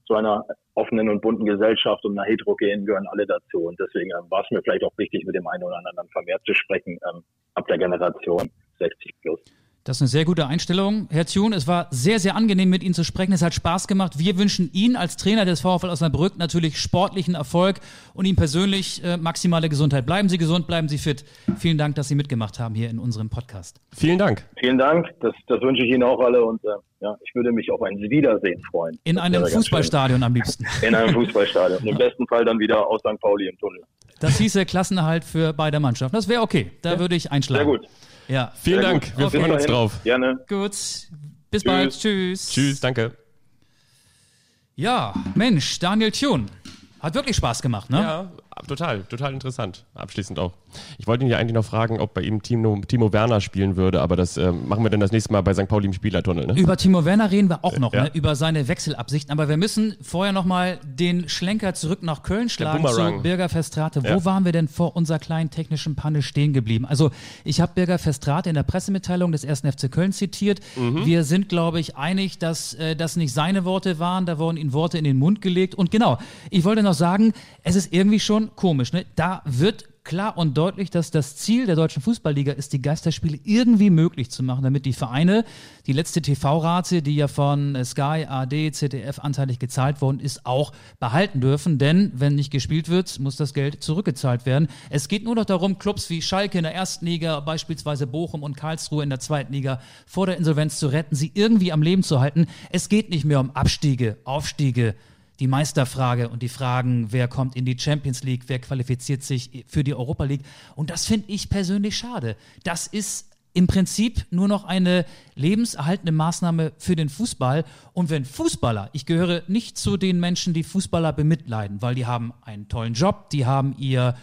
zu einer offenen und bunten Gesellschaft und einer heterogenen gehören alle dazu. Und deswegen ähm, war es mir vielleicht auch wichtig, mit dem einen oder anderen vermehrt zu sprechen, ähm, ab der Generation 60 plus. Das ist eine sehr gute Einstellung. Herr Thun, es war sehr, sehr angenehm, mit Ihnen zu sprechen. Es hat Spaß gemacht. Wir wünschen Ihnen als Trainer des VfL Osnabrück natürlich sportlichen Erfolg und Ihnen persönlich äh, maximale Gesundheit. Bleiben Sie gesund, bleiben Sie fit. Vielen Dank, dass Sie mitgemacht haben hier in unserem Podcast. Vielen Dank. Vielen Dank. Das, das wünsche ich Ihnen auch alle und äh, ja, ich würde mich auf ein Wiedersehen freuen. In einem Fußballstadion am liebsten. In einem Fußballstadion. Im besten Fall dann wieder aus St. Pauli im Tunnel. Das hieße Klassenerhalt für beide Mannschaften. Das wäre okay. Da ja. würde ich einschlagen. Sehr gut. Ja. Vielen Sehr Dank. Gut. Wir okay. freuen uns drauf. Gerne. Gut. Bis Tschüss. bald. Tschüss. Tschüss, danke. Ja, Mensch, Daniel Thun. Hat wirklich Spaß gemacht, ne? Ja, total, total interessant. Abschließend auch. Ich wollte ihn ja eigentlich noch fragen, ob bei ihm Timo, Timo Werner spielen würde, aber das äh, machen wir dann das nächste Mal bei St. Pauli im Spielertunnel. Ne? Über Timo Werner reden wir auch noch, ja. ne? über seine Wechselabsichten. Aber wir müssen vorher nochmal den Schlenker zurück nach Köln schlagen zu Birger Festrate. Wo ja. waren wir denn vor unserer kleinen technischen Panne stehen geblieben? Also ich habe Birger Festrate in der Pressemitteilung des 1. FC Köln zitiert. Mhm. Wir sind, glaube ich, einig, dass äh, das nicht seine Worte waren. Da wurden ihm Worte in den Mund gelegt. Und genau, ich wollte noch sagen, es ist irgendwie schon komisch. Ne? Da wird klar und deutlich, dass das Ziel der deutschen Fußballliga ist, die Geisterspiele irgendwie möglich zu machen, damit die Vereine die letzte TV-Rate, die ja von Sky, AD, ZDF anteilig gezahlt worden ist, auch behalten dürfen. Denn wenn nicht gespielt wird, muss das Geld zurückgezahlt werden. Es geht nur noch darum, Clubs wie Schalke in der ersten Liga, beispielsweise Bochum und Karlsruhe in der zweiten Liga vor der Insolvenz zu retten, sie irgendwie am Leben zu halten. Es geht nicht mehr um Abstiege, Aufstiege, die Meisterfrage und die Fragen, wer kommt in die Champions League, wer qualifiziert sich für die Europa League. Und das finde ich persönlich schade. Das ist im Prinzip nur noch eine lebenserhaltende Maßnahme für den Fußball. Und wenn Fußballer, ich gehöre nicht zu den Menschen, die Fußballer bemitleiden, weil die haben einen tollen Job, die haben ihr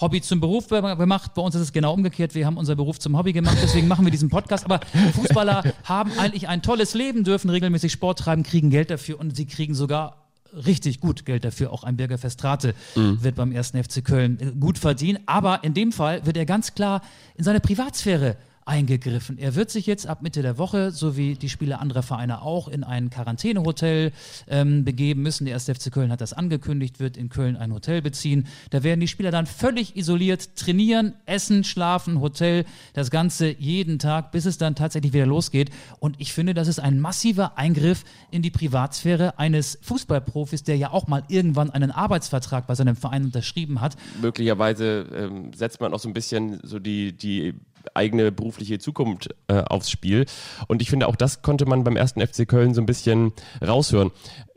Hobby zum Beruf gemacht. Bei uns ist es genau umgekehrt. Wir haben unser Beruf zum Hobby gemacht. Deswegen machen wir diesen Podcast. Aber Fußballer haben eigentlich ein tolles Leben, dürfen regelmäßig Sport treiben, kriegen Geld dafür und sie kriegen sogar richtig gut Geld dafür. Auch ein Birger Festrate mhm. wird beim ersten FC Köln äh, gut verdienen. Aber in dem Fall wird er ganz klar in seine Privatsphäre eingegriffen. Er wird sich jetzt ab Mitte der Woche, so wie die Spieler anderer Vereine auch, in ein Quarantänehotel ähm, begeben müssen. Der erste FC Köln hat das angekündigt, wird in Köln ein Hotel beziehen. Da werden die Spieler dann völlig isoliert trainieren, essen, schlafen, Hotel, das Ganze jeden Tag, bis es dann tatsächlich wieder losgeht. Und ich finde, das ist ein massiver Eingriff in die Privatsphäre eines Fußballprofis, der ja auch mal irgendwann einen Arbeitsvertrag bei seinem Verein unterschrieben hat. Möglicherweise ähm, setzt man auch so ein bisschen so die, die eigene berufliche Zukunft äh, aufs Spiel. Und ich finde, auch das konnte man beim ersten FC Köln so ein bisschen raushören.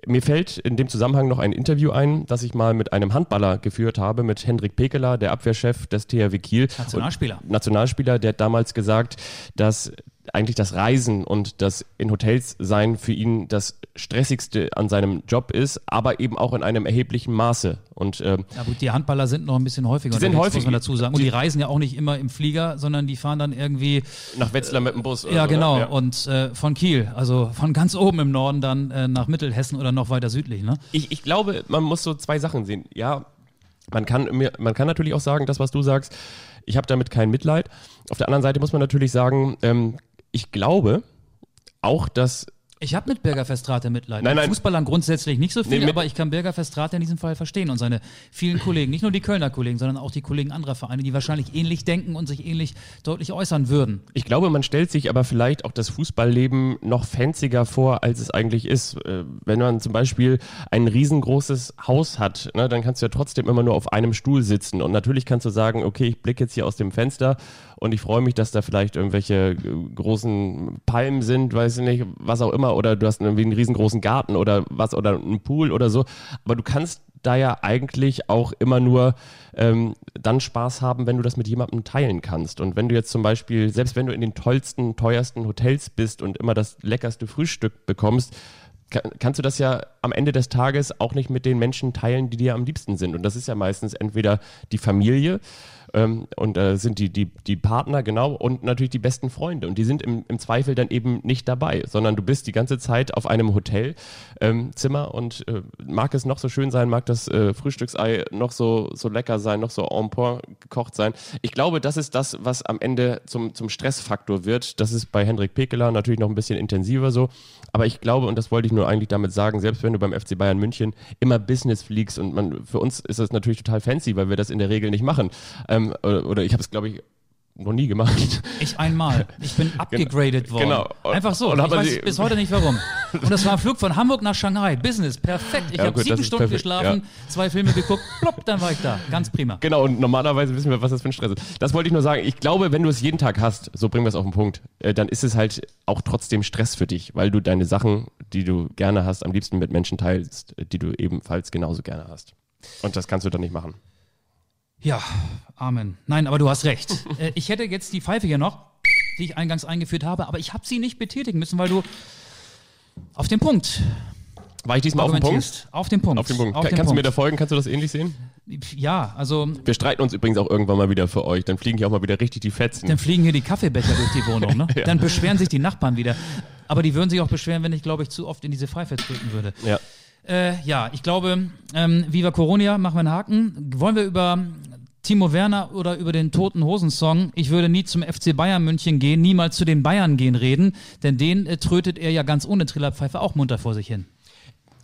Mir fällt in dem Zusammenhang noch ein Interview ein, das ich mal mit einem Handballer geführt habe, mit Hendrik Pekeler, der Abwehrchef des THW Kiel. Nationalspieler. Und Nationalspieler, der hat damals gesagt, dass eigentlich das Reisen und das in Hotels sein für ihn das stressigste an seinemB ist, aber eben auch in einem erheblichen Maße. Und, ähm, ja gut, die Handballer sind noch ein bisschen häufiger. Die sind häufig, muss man dazu sagen. Und die, die, reisen ja auch nicht immer im Flieger, sondern die fahren dann irgendwie nach Wetzlar mit dem Bus. Ja, so, ne? genau. Ja. Und äh, von Kiel, also von ganz oben im Norden dann äh, nach Mittelhessen oder noch weiter südlich. Ne? Ich, ich glaube, man muss so zwei Sachen sehen. Ja, man kann, man kann natürlich auch sagen, das, was du sagst, ich habe damit kein Mitleid. Auf der anderen Seite muss man natürlich sagen, ähm, ich glaube auch, dass ich habe mit Berger Verstrate Mitleid. Nein, nein. Fußballern grundsätzlich nicht so viel, nee, aber ich kann Berger Verstrate in diesem Fall verstehen und seine vielen Kollegen, nicht nur die Kölner Kollegen, sondern auch die Kollegen anderer Vereine, die wahrscheinlich ähnlich denken und sich ähnlich deutlich äußern würden. Ich glaube, man stellt sich aber vielleicht auch das Fußballleben noch fanziger vor, als es eigentlich ist. Äh, wenn man zum Beispiel ein riesengroßes Haus hat, ne, dann kannst du ja trotzdem immer nur auf einem Stuhl sitzen und natürlich kannst du sagen, okay, ich blicke jetzt hier aus dem Fenster und ich freue mich, dass da vielleicht irgendwelche äh, großen Palmen sind, weiß ich nicht, was auch immer, oder du hast irgendwie einen riesengroßen Garten oder was, oder einen Pool oder so. Aber du kannst da ja eigentlich auch immer nur ähm, dann Spaß haben, wenn du das mit jemandem teilen kannst. Und wenn du jetzt zum Beispiel, selbst wenn du in den tollsten, teuersten Hotels bist und immer das leckerste Frühstück bekommst, kannst du das ja am Ende des Tages auch nicht mit den Menschen teilen, die dir am liebsten sind. Und das ist ja meistens entweder die Familie ähm, und äh, sind die, die, die Partner, genau, und natürlich die besten Freunde. Und die sind im, im Zweifel dann eben nicht dabei, sondern du bist die ganze Zeit auf einem Hotelzimmer ähm, und äh, mag es noch so schön sein, mag das äh, Frühstücksei noch so, so lecker sein, noch so en point gekocht sein. Ich glaube, das ist das, was am Ende zum, zum Stressfaktor wird. Das ist bei Hendrik Pekeler natürlich noch ein bisschen intensiver so. Aber ich glaube, und das wollte ich nur eigentlich damit sagen, selbst wenn du beim FC Bayern München immer Business fliegst und man, für uns ist das natürlich total fancy, weil wir das in der Regel nicht machen. Ähm, ähm, oder, oder ich habe es, glaube ich, noch nie gemacht. Ich einmal. Ich bin abgegradet worden. Genau. Einfach so. Und ich weiß bis heute nicht warum. Und das war ein Flug von Hamburg nach Shanghai. Business. Perfekt. Ich ja, habe sieben Stunden perfekt. geschlafen, ja. zwei Filme geguckt, plopp, dann war ich da. Ganz prima. Genau. Und normalerweise wissen wir, was das für ein Stress ist. Das wollte ich nur sagen. Ich glaube, wenn du es jeden Tag hast, so bringen wir es auf den Punkt, äh, dann ist es halt auch trotzdem Stress für dich, weil du deine Sachen, die du gerne hast, am liebsten mit Menschen teilst, die du ebenfalls genauso gerne hast. Und das kannst du dann nicht machen. Ja, Amen. Nein, aber du hast recht. Äh, ich hätte jetzt die Pfeife hier noch, die ich eingangs eingeführt habe, aber ich habe sie nicht betätigen müssen, weil du auf den Punkt. War ich diesmal auf den Punkt? Auf den Punkt. Auf den Punkt. Auf Kannst den du mir da folgen? Kannst du das ähnlich sehen? Ja, also. Wir streiten uns übrigens auch irgendwann mal wieder für euch. Dann fliegen hier auch mal wieder richtig die Fetzen. Dann fliegen hier die Kaffeebecher durch die Wohnung, ne? ja. Dann beschweren sich die Nachbarn wieder. Aber die würden sich auch beschweren, wenn ich, glaube ich, zu oft in diese Pfeife drücken würde. Ja. Äh, ja, ich glaube, ähm, Viva Coronia, machen wir einen Haken. Wollen wir über Timo Werner oder über den Toten Hosen Song, ich würde nie zum FC Bayern München gehen, niemals zu den Bayern gehen reden, denn den äh, trötet er ja ganz ohne Trillerpfeife auch munter vor sich hin.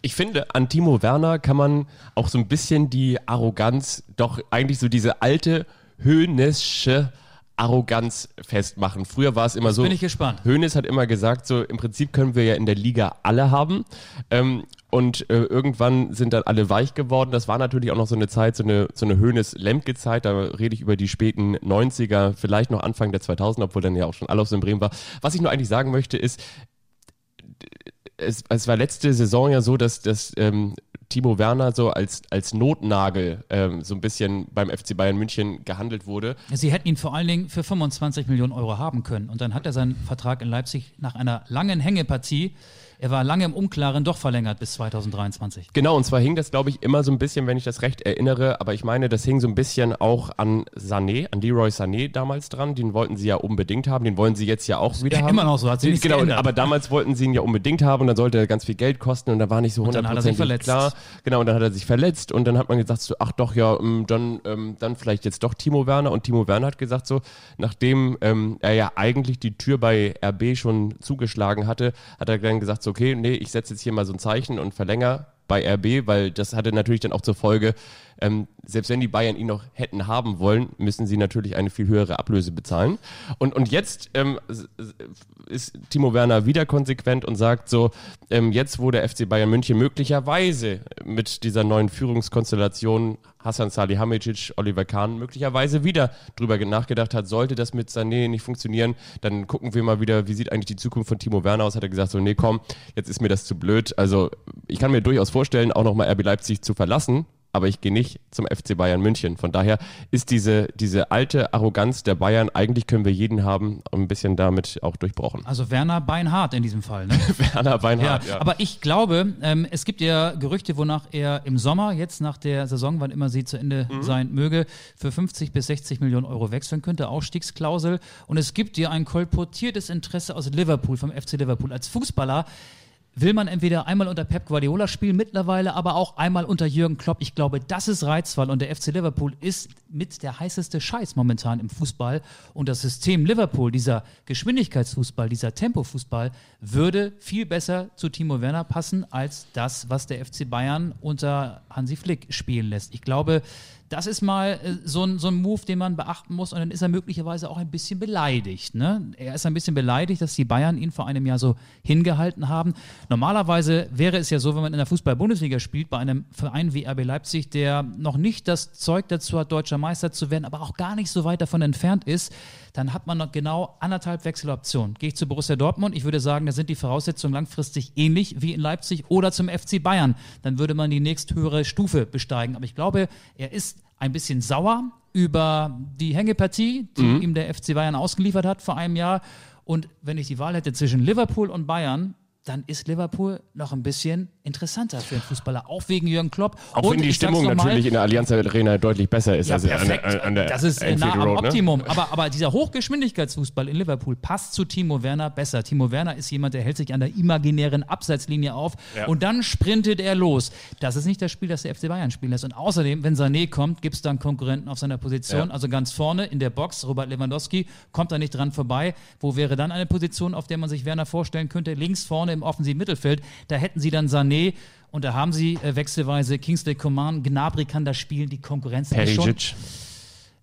Ich finde, an Timo Werner kann man auch so ein bisschen die Arroganz, doch eigentlich so diese alte höhnische Arroganz festmachen. Früher war es immer Jetzt so. bin ich gespannt. Hoeneß hat immer gesagt, so im Prinzip können wir ja in der Liga alle haben. Ähm, und äh, irgendwann sind dann alle weich geworden. Das war natürlich auch noch so eine Zeit, so eine, so eine Hoeneß-Lemke-Zeit. Da rede ich über die späten 90er, vielleicht noch Anfang der 2000er, obwohl dann ja auch schon alles in Bremen war. Was ich nur eigentlich sagen möchte, ist, es, es war letzte Saison ja so, dass, dass ähm, Timo Werner so als, als Notnagel ähm, so ein bisschen beim FC Bayern München gehandelt wurde. Sie hätten ihn vor allen Dingen für 25 Millionen Euro haben können. Und dann hat er seinen Vertrag in Leipzig nach einer langen Hängepartie er war lange im Unklaren, doch verlängert bis 2023. Genau, und zwar hing das, glaube ich, immer so ein bisschen, wenn ich das recht erinnere, aber ich meine, das hing so ein bisschen auch an Sané, an Leroy Sané damals dran. Den wollten sie ja unbedingt haben, den wollen sie jetzt ja auch wieder ja, haben. Immer noch so, hat sich nichts Genau, geändert. aber damals wollten sie ihn ja unbedingt haben und dann sollte er ganz viel Geld kosten und da war nicht so Und dann hat er sich hundertprozentig verletzt. klar. Genau, und dann hat er sich verletzt und dann hat man gesagt so, ach doch, ja, ähm, dann, ähm, dann vielleicht jetzt doch Timo Werner und Timo Werner hat gesagt so, nachdem ähm, er ja eigentlich die Tür bei RB schon zugeschlagen hatte, hat er dann gesagt so, okay, nee, ich setze jetzt hier mal so ein Zeichen und verlängere bei RB, weil das hatte natürlich dann auch zur Folge, ähm, selbst wenn die Bayern ihn noch hätten haben wollen, müssen sie natürlich eine viel höhere Ablöse bezahlen. Und, und jetzt ähm, ist Timo Werner wieder konsequent und sagt so, ähm, jetzt wo der FC Bayern München möglicherweise mit dieser neuen Führungskonstellation Hassan Salihamidzic, Oliver Kahn möglicherweise wieder drüber nachgedacht hat, sollte das mit Sané nicht funktionieren, dann gucken wir mal wieder, wie sieht eigentlich die Zukunft von Timo Werner aus, hat er gesagt so, nee komm, jetzt ist mir das zu blöd. Also ich kann mir durchaus vorstellen, auch nochmal RB Leipzig zu verlassen, aber ich gehe nicht zum FC Bayern München. Von daher ist diese, diese alte Arroganz der Bayern, eigentlich können wir jeden haben, ein bisschen damit auch durchbrochen. Also Werner Beinhardt in diesem Fall. Ne? Werner Ja, Weinhardt, ja. aber ich glaube, ähm, es gibt ja Gerüchte, wonach er im Sommer, jetzt nach der Saison, wann immer sie zu Ende Mhm. sein möge, für 50 bis 60 Millionen Euro wechseln könnte, Ausstiegsklausel. Und es gibt ja ein kolportiertes Interesse aus Liverpool, vom FC Liverpool. Als Fußballer will man entweder einmal unter Pep Guardiola spielen, mittlerweile aber auch einmal unter Jürgen Klopp. Ich glaube, das ist reizvoll und der FC Liverpool ist mit der heißeste Scheiß momentan im Fußball und das System Liverpool, dieser Geschwindigkeitsfußball, dieser Tempofußball, würde viel besser zu Timo Werner passen als das, was der FC Bayern unter Hansi Flick spielen lässt. Ich glaube, das ist mal äh, so ein, so ein Move, den man beachten muss und dann ist er möglicherweise auch ein bisschen beleidigt. Ne? Er ist ein bisschen beleidigt, dass die Bayern ihn vor einem Jahr so hingehalten haben. Normalerweise wäre es ja so, wenn man in der Fußball-Bundesliga spielt, bei einem Verein wie RB Leipzig, der noch nicht das Zeug dazu hat, deutscher Meister zu werden, aber auch gar nicht so weit davon entfernt ist, dann hat man noch genau anderthalb Wechseloptionen. Gehe ich zu Borussia Dortmund, ich würde sagen, da sind die Voraussetzungen langfristig ähnlich wie in Leipzig oder zum FC Bayern. Dann würde man die nächsthöhere Stufe besteigen. Aber ich glaube, er ist ein bisschen sauer über die Hängepartie, die ihm der FC Bayern ausgeliefert hat vor einem Jahr. Und wenn ich die Wahl hätte zwischen Liverpool und Bayern, dann ist Liverpool noch ein bisschen interessanter für einen Fußballer, auch wegen Jürgen Klopp. Auch und wenn die Stimmung noch mal, natürlich in der Allianz Arena deutlich besser ist ja, als an perfekt. der, an der das ist äh, nah Anfield am Road, ne? Optimum. Aber, aber dieser Hochgeschwindigkeitsfußball in Liverpool passt zu Timo Werner besser. Timo Werner ist jemand, der hält sich an der imaginären Abseitslinie auf Ja. und dann sprintet er los. Das ist nicht das Spiel, das der FC Bayern spielen lässt. Und außerdem, wenn Sané kommt, gibt es dann Konkurrenten auf seiner Position. Ja. Also ganz vorne in der Box, Robert Lewandowski kommt da nicht dran vorbei. Wo wäre dann eine Position, auf der man sich Werner vorstellen könnte? Links vorne im offensiven Mittelfeld. Da hätten sie dann Sané. Und da haben sie äh, wechselweise Kingsley Coman, Gnabry kann da spielen, die Konkurrenz ist schon, Perisic.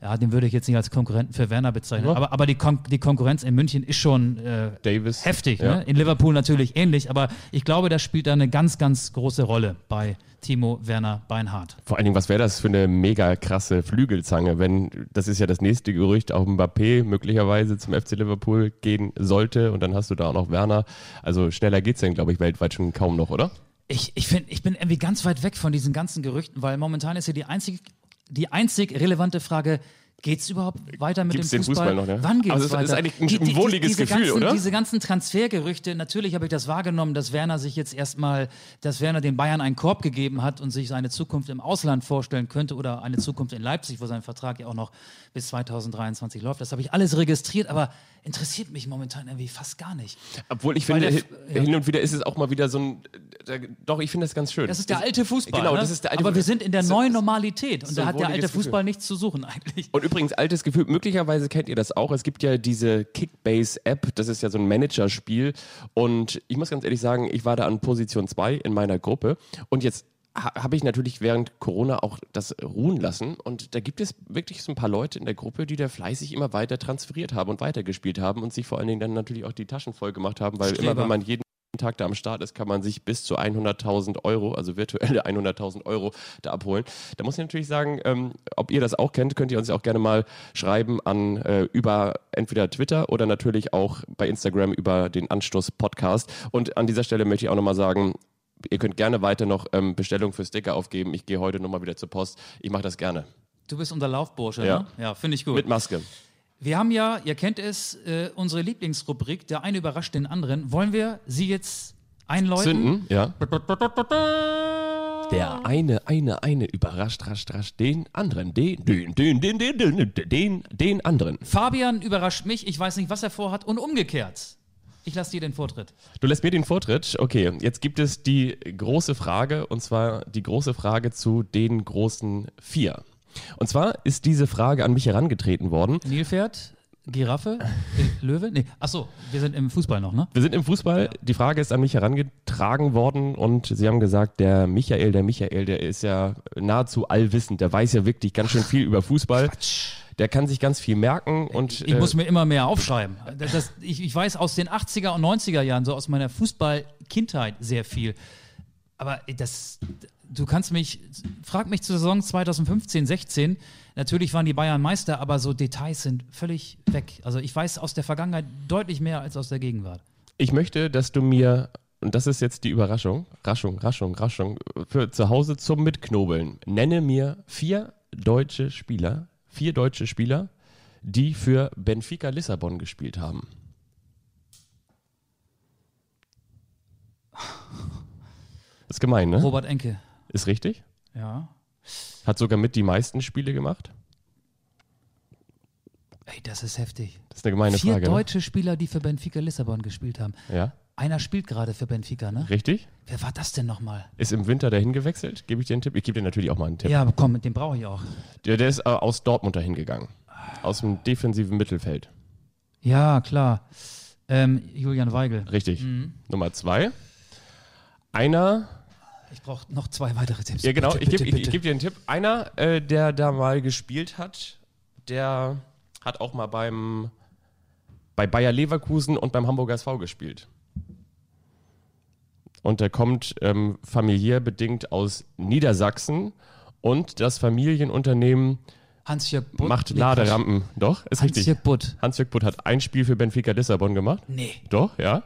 Ja, den würde ich jetzt nicht als Konkurrenten für Werner bezeichnen. Ja. Aber, aber die, Kon die Konkurrenz in München ist schon äh, Davis. heftig. Ja. Ne? In Liverpool natürlich ähnlich. Aber ich glaube, das spielt da eine ganz, ganz große Rolle bei Timo Werner Beinhardt. Vor allen Dingen, was wäre das für eine mega krasse Flügelzange, wenn, das ist ja das nächste Gerücht, auch Mbappé möglicherweise zum FC Liverpool gehen sollte und dann hast du da auch noch Werner. Also schneller geht's denn, glaube ich, weltweit schon kaum noch, oder? Ich, ich, find, ich bin irgendwie ganz weit weg von diesen ganzen Gerüchten, weil momentan ist ja die einzig, die einzig relevante Frage, geht es überhaupt weiter mit Gibt's dem den Fußball? Fußball noch, ne? Wann geht Aber es es ist- weiter? ist eigentlich ein- ein wohliges diese Gefühl, ganzen, oder? Diese ganzen Transfergerüchte, natürlich habe ich das wahrgenommen, dass Werner sich jetzt erstmal, dass Werner den Bayern einen Korb gegeben hat und sich seine Zukunft im Ausland vorstellen könnte oder eine Zukunft in Leipzig, wo sein Vertrag ja auch noch bis 2023 läuft. Das habe ich alles registriert, aber interessiert mich momentan irgendwie fast gar nicht. Obwohl ich Weil finde, der- hin- und wieder ist es auch mal wieder so ein, äh, doch, ich finde das ganz schön. Das ist der alte Fußball. Genau, ne? das ist der alte Aber wir sind in der so- neuen Normalität und so da hat der alte Fußball Gefühl. nichts zu suchen eigentlich. Und übrigens, altes Gefühl, möglicherweise kennt ihr das auch. Es gibt ja diese Kickbase-App, das ist ja so ein Managerspiel. Und ich muss ganz ehrlich sagen, ich war da an Position 2 in meiner Gruppe. Und jetzt habe ich natürlich während Corona auch das ruhen lassen. Und da gibt es wirklich so ein paar Leute in der Gruppe, die da fleißig immer weiter transferiert haben und weitergespielt haben und sich vor allen Dingen dann natürlich auch die Taschen voll gemacht haben, weil Streber. immer wenn man jeden Tag da am Start ist, kann man sich bis zu 100.000 Euro, also virtuelle 100.000 Euro da abholen. Da muss ich natürlich sagen, ähm, ob ihr das auch kennt, könnt ihr uns auch gerne mal schreiben an äh, über entweder Twitter oder natürlich auch bei Instagram über den Anstoß Podcast. Und an dieser Stelle möchte ich auch nochmal sagen, ihr könnt gerne weiter noch ähm, Bestellungen für Sticker aufgeben. Ich gehe heute nochmal wieder zur Post. Ich mache das gerne. Du bist unser Laufbursche, Ja. ne? Ja, finde ich gut. Mit Maske. Wir haben ja, ihr kennt es, äh, unsere Lieblingsrubrik, der eine überrascht den anderen. Wollen wir sie jetzt einläuten? Zünden, ja. Der eine, eine, eine überrascht, rasch, rasch den anderen. Den, den, den, den, den, den, den, den anderen. Fabian überrascht mich, ich weiß nicht, was er vorhat und umgekehrt. Ich lasse dir den Vortritt. Du lässt mir den Vortritt. Okay, jetzt gibt es die große Frage, und zwar die große Frage zu den großen vier. Und zwar ist diese Frage an mich herangetreten worden. Nilpferd, Giraffe, äh, Löwe? Nee, achso, wir sind im Fußball noch, ne? Wir sind im Fußball. Die Frage ist an mich herangetragen worden und sie haben gesagt, der Michael, der Michael, der ist ja nahezu allwissend. Der weiß ja wirklich ganz schön viel über Fußball. Der kann sich ganz viel merken und Ich muss mir immer mehr aufschreiben. Das, ich, ich weiß aus den 80er und 90er Jahren, so aus meiner Fußballkindheit sehr viel. Aber das, du kannst mich, frag mich zur Saison 2015, 16. Natürlich waren die Bayern Meister, aber so Details sind völlig weg. Also ich weiß aus der Vergangenheit deutlich mehr als aus der Gegenwart. Ich möchte, dass du mir, und das ist jetzt die Überraschung, Raschung, Raschung, Raschung, für zu Hause zum Mitknobeln, nenne mir vier deutsche Spieler, vier deutsche Spieler, die für Benfica Lissabon gespielt haben. Ist gemein, ne? Robert Enke. Ist richtig. Ja. Hat sogar mit die meisten Spiele gemacht. Ey, das ist heftig. Das ist eine gemeine Vier Frage. Ne? deutsche Spieler, die für Benfica Lissabon gespielt haben. Ja, Einer spielt gerade für Benfica, ne? richtig. Wer war das denn nochmal? Ist im Winter dahin gewechselt. Gebe ich dir einen Tipp? Ich gebe dir natürlich auch mal einen Tipp. Ja, komm, den brauche ich auch. Der, der ist äh, aus Dortmund dahin gegangen. Aus dem defensiven Mittelfeld. Ja, klar. Ähm, Julian Weigel. Richtig. Mhm. Nummer zwei. Einer, Ich brauche noch zwei weitere Tipps. ja genau, Bitte, ich gebe geb dir einen Tipp. Einer, äh, der da mal gespielt hat, der hat auch mal beim bei Bayer Leverkusen und beim Hamburger SV gespielt. Und der kommt ähm, familiär bedingt aus Niedersachsen und das Familienunternehmen Hans-Jörg Butt. macht Laderampen. Doch, ist richtig. Hans-Jörg Butt. Hans-Jörg Butt hat ein Spiel für Benfica Lissabon gemacht. Nee. Doch, ja.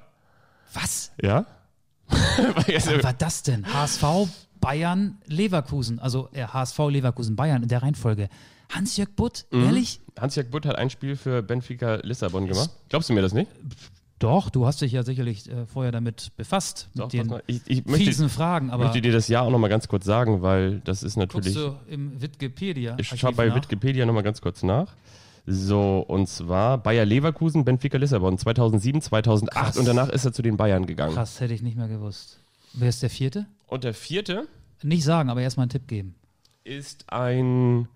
Was? Ja. Was war das denn? HSV, Bayern, Leverkusen. Also äh, HSV, Leverkusen, Bayern in der Reihenfolge. Hans-Jörg Butt? Mhm. Ehrlich? Hans-Jörg Butt hat ein Spiel für Benfica Lissabon gemacht. Glaubst du mir das nicht? Doch, du hast dich ja sicherlich äh, vorher damit befasst. Doch, mit den pass mal, ich, ich möchte, fiesen Fragen. Aber möchte dir das Jahr auch nochmal ganz kurz sagen, weil das ist natürlich. du im Wikipedia? Ich schaue bei Wikipedia nochmal ganz kurz nach. So, und zwar Bayer Leverkusen, Benfica Lissabon 2007, 2008 Krass. und danach ist er zu den Bayern gegangen. Krass, hätte ich nicht mehr gewusst. Wer ist der vierte? Und der vierte Nicht sagen, aber erstmal einen Tipp geben. ist ein.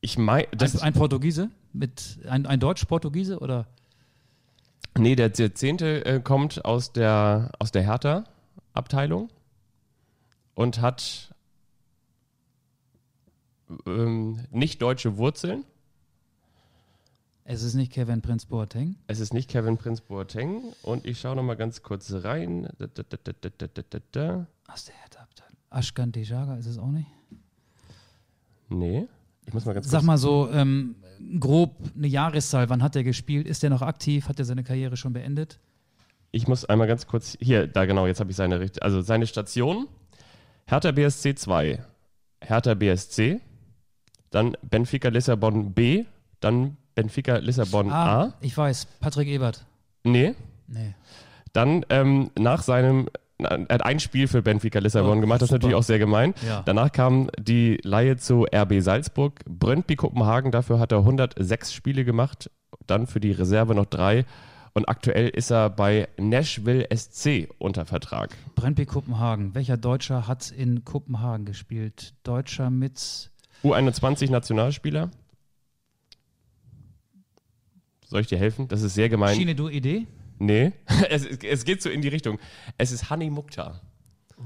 Ich meine, das Ein, ein Portugiese? Mit, ein, ein Deutsch-Portugiese oder? Nee, der, der zehnte äh, kommt aus der, aus der Hertha-Abteilung und hat ähm, nicht deutsche Wurzeln. Es ist nicht Kevin Prince Boateng. Es ist nicht Kevin Prince Boateng. Und ich schaue noch mal ganz kurz rein. Da, da, da. Aus der Hertha-Abteilung. Ashkan Dejaga ist es auch nicht? Nee, ich muss mal ganz Sag kurz. mal so ähm, grob eine Jahreszahl. Wann hat er gespielt? Ist er noch aktiv? Hat er seine Karriere schon beendet? Ich muss einmal ganz kurz. Hier, da genau, jetzt habe ich seine Also seine Station: Hertha BSC 2, Hertha BSC, dann Benfica Lissabon B, dann Benfica Lissabon Ah, A. ich weiß. Patrick Ebert. Nee. Nee. Dann ähm, nach seinem, er hat ein Spiel für Benfica Lissabon Oh, gemacht, das ist natürlich auch sehr gemein. Ja. Danach kam die Leihe zu RB Salzburg, Brøndby Kopenhagen, dafür hat er 106 Spiele gemacht, dann für die Reserve noch drei und aktuell ist er bei Nashville SC unter Vertrag. Brentby Kopenhagen. Welcher Deutscher hat in Kopenhagen gespielt? Deutscher mit. U21 Nationalspieler. Soll ich dir helfen? Das ist sehr gemein. Schiene du Idee? Nee, es, es geht so in die Richtung. Es ist Hani Mukhtar.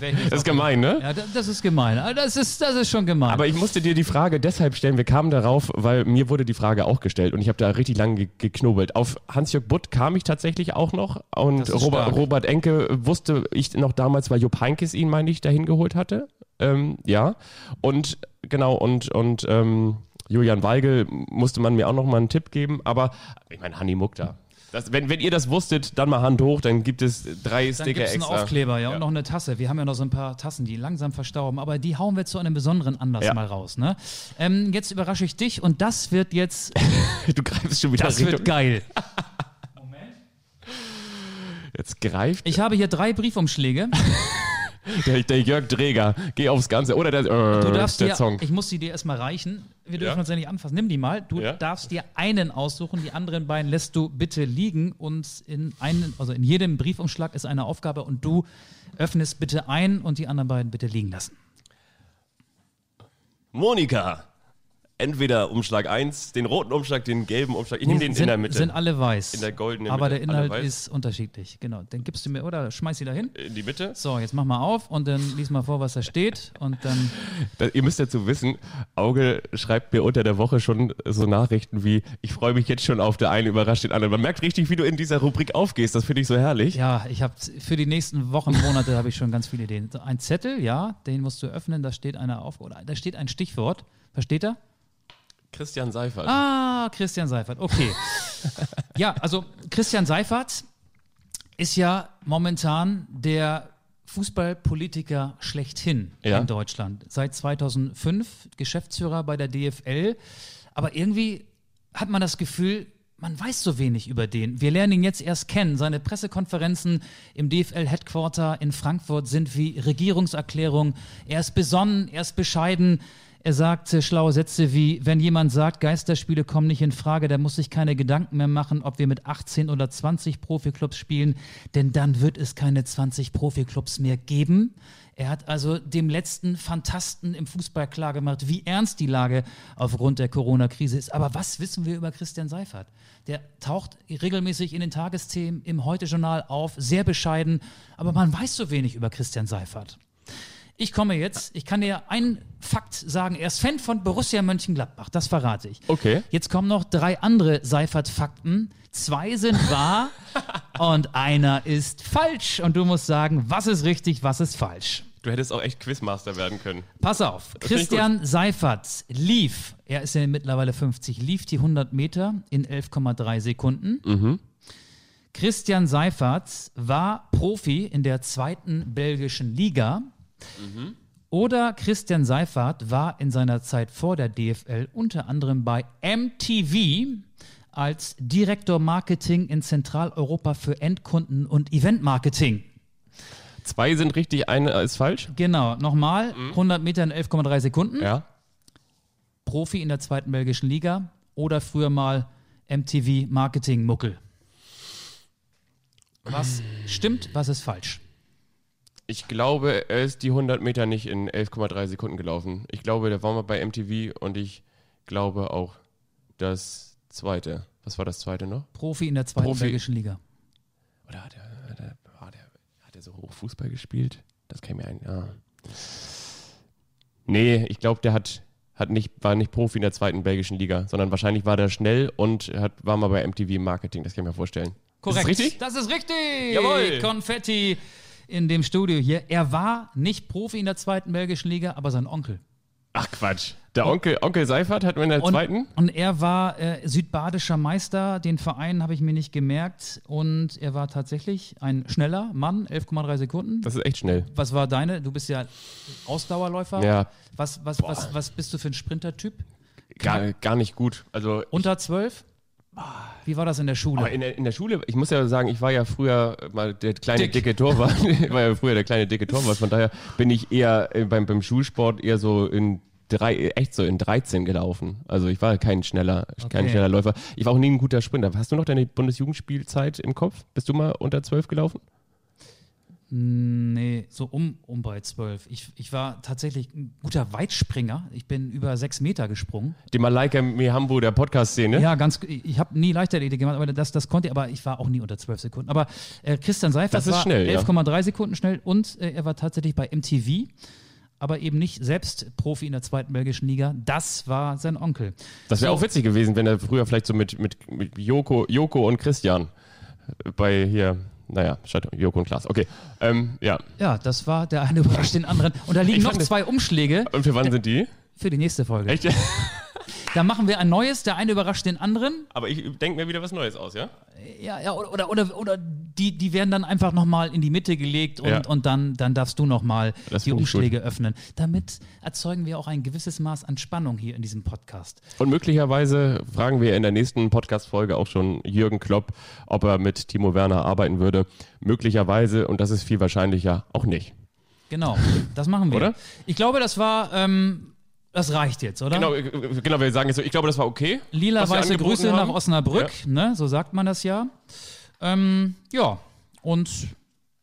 Das ist gemein, ne? Ja, das, ist gemein. Das ist, das ist schon gemein. Aber ich musste dir die Frage deshalb stellen, wir kamen darauf, weil mir wurde die Frage auch gestellt und ich habe da richtig lange ge geknobelt. Auf Hans-Jörg Butt kam ich tatsächlich auch noch und Robert, stark. Robert Enke wusste ich noch damals, weil Jupp Heynckes ihn, meine ich, dahin geholt hatte. Ähm, ja, und genau, und, und ähm, Julian Weigel musste man mir auch noch mal einen Tipp geben, aber ich meine, Hanni Mukta. Das, wenn, wenn ihr das wusstet, dann mal Hand hoch, dann gibt es drei Dann Sticker gibt es einen extra. Aufkleber, ja, Ja. und noch eine Tasse. Wir haben ja noch so ein paar Tassen, die langsam verstauben, aber die hauen wir zu einem besonderen Anlass Ja. mal raus. Ne? Ähm, jetzt überrasche ich dich und das wird jetzt, Du greifst schon wieder das Richtung. wird geil. Jetzt greift Ich habe hier drei Briefumschläge. der, der Jörg Dreger. Geh aufs Ganze. Oder der, äh, Du darfst der dir, Song. ich muss sie dir erstmal reichen. Wir dürfen Ja. uns ja nicht anfassen. Nimm die mal. Du Ja. darfst dir einen aussuchen, die anderen beiden lässt du bitte liegen und in einen, also in jedem Briefumschlag ist eine Aufgabe und du öffnest bitte einen und die anderen beiden bitte liegen lassen. Monika. Entweder Umschlag 1, den roten Umschlag, den gelben Umschlag. Ich nehme den sind, in der Mitte. Sind alle weiß. In der goldenen Aber Mitte, der Inhalt ist unterschiedlich. Genau. Den gibst du mir, oder schmeiß sie da hin. in die Mitte. So, jetzt mach mal auf und dann lies mal vor, was da steht. Und dann. Da, ihr müsst dazu wissen, Auge schreibt mir unter der Woche schon so Nachrichten wie, ich freue mich jetzt schon auf der eine, überrascht den anderen. Man merkt richtig, wie du in dieser Rubrik aufgehst. Das finde ich so herrlich. Ja, ich habe für die nächsten Wochen, Monate habe ich schon ganz viele Ideen. Ein Zettel, ja, den musst du öffnen, da steht eine auf oder da steht ein Stichwort. Versteht er? Christian Seifert. Ah, Christian Seifert. Okay. ja, also Christian Seifert ist ja momentan der Fußballpolitiker schlechthin Ja. in Deutschland. Seit 2005 Geschäftsführer bei der DFL. Aber irgendwie hat man das Gefühl, man weiß so wenig über den. Wir lernen ihn jetzt erst kennen. Seine Pressekonferenzen im DFL-Headquarter in Frankfurt sind wie Regierungserklärung. Er ist besonnen, er ist bescheiden. Er sagt schlaue Sätze wie, wenn jemand sagt, Geisterspiele kommen nicht in Frage, der muss sich keine Gedanken mehr machen, ob wir mit 18 oder 20 Profiklubs spielen, denn dann wird es keine 20 Profiklubs mehr geben. Er hat also dem letzten Fantasten im Fußball klargemacht, wie ernst die Lage aufgrund der Corona-Krise ist. Aber was wissen wir über Christian Seifert? Der taucht regelmäßig in den Tagesthemen, im Heute-Journal auf, sehr bescheiden, aber man weiß so wenig über Christian Seifert. Ich komme jetzt, ich kann dir einen Fakt sagen. Er ist Fan von Borussia Mönchengladbach, das verrate ich. Okay. Jetzt kommen noch drei andere Seifert-Fakten. Zwei sind wahr und einer ist falsch. Und du musst sagen, was ist richtig, was ist falsch. Du hättest auch echt Quizmaster werden können. Pass auf, ich Christian Seifert lief, er ist ja mittlerweile 50, lief die 100 Meter in 11,3 Sekunden. Christian Seifert war Profi in der zweiten belgischen Liga. Oder Christian Seifert war in seiner Zeit vor der DFL unter anderem bei MTV als Direktor Marketing in Zentraleuropa für Endkunden und Eventmarketing. Zwei sind richtig, eine ist falsch. Genau, nochmal, 100 Meter in 11,3 Sekunden. Ja. Profi in der zweiten belgischen Liga oder früher mal MTV Marketing Muckel. Was stimmt, was ist falsch? Ich glaube, er ist die 100 Meter nicht in 11,3 Sekunden gelaufen. Ich glaube, der war mal bei MTV und ich glaube auch das zweite. Was war das zweite noch? Profi in der zweiten Profi. belgischen Liga. Oder hat er, hat er, war der, hat er so hoch Fußball gespielt? Das ich mir ein. Ja. Nee, ich glaube, der hat, hat nicht, war nicht Profi in der zweiten belgischen Liga, sondern wahrscheinlich war der schnell und hat, war mal bei MTV Marketing. Das kann ich mir vorstellen. Korrekt. Ist das richtig? Das ist richtig. Jawohl. Konfetti in dem Studio hier. Er war nicht Profi in der zweiten belgischen Liga, aber sein Onkel. Ach Quatsch. Der Onkel, Onkel Seifert hat man in der Und, zweiten? und er war äh, südbadischer Meister. Den Verein habe ich mir nicht gemerkt. Und er war tatsächlich ein schneller Mann, 11,3 Sekunden. Das ist echt schnell. Was war deine? Du bist ja Ausdauerläufer. Ja. Was, was, was, was bist du für ein Sprintertyp? Gar, gar nicht gut. Also Unter 12? Wie war das in der Schule? In der, in der Schule, ich muss ja sagen, ich war ja früher mal der kleine Dick. dicke Torwart. ich war ja früher der kleine dicke Torwart. Von daher bin ich eher äh, beim, beim Schulsport eher so in drei, echt so in 13 gelaufen. Also ich war kein schneller, kein Okay. schneller Läufer. Ich war auch nie ein guter Sprinter. Hast du noch deine Bundesjugendspielzeit im Kopf? Bist du mal unter 12 gelaufen? Nee, so um, um bei zwölf. Ich, ich war tatsächlich ein guter Weitspringer. Ich bin über sechs Meter gesprungen. Die Malaika Mihambo der Podcast-Szene. Ja, ganz. Ich habe nie Leichtathletik gemacht, aber das, das konnte. Aber ich war auch nie unter zwölf Sekunden. Aber äh, Christian Seifert war schnell, ja. 11,3 Sekunden schnell und äh, er war tatsächlich bei MTV. Aber eben nicht selbst Profi in der zweiten belgischen Liga. Das war sein Onkel. Das wäre So. auch witzig gewesen, wenn er früher vielleicht so mit, mit, mit Joko, Joko und Christian bei hier, naja, Joko und Klaas. Okay, ähm, ja. Ja, das war der eine überrascht den anderen. Und da liegen Ich noch zwei Umschläge Und für wann sind die? für die nächste Folge. Echt? Da machen wir ein neues, der eine überrascht den anderen. Aber ich denke mir wieder was Neues aus, ja? Ja, ja, oder, oder, oder, oder die, die werden dann einfach nochmal in die Mitte gelegt und, Ja. und dann, dann darfst du nochmal die Umschläge öffnen. Damit erzeugen wir auch ein gewisses Maß an Spannung hier in diesem Podcast. Und möglicherweise fragen wir in der nächsten Podcast-Folge auch schon Jürgen Klopp, ob er mit Timo Werner arbeiten würde. Möglicherweise, und das ist viel wahrscheinlicher, auch nicht. Genau, das machen wir. Oder? Ich glaube, das war, ähm, das reicht jetzt, oder? Genau, äh, genau, wir sagen jetzt so, ich glaube, das war okay. Lila-weiße Grüße haben. nach Osnabrück, ne? so sagt man das ja. Ähm, ja, und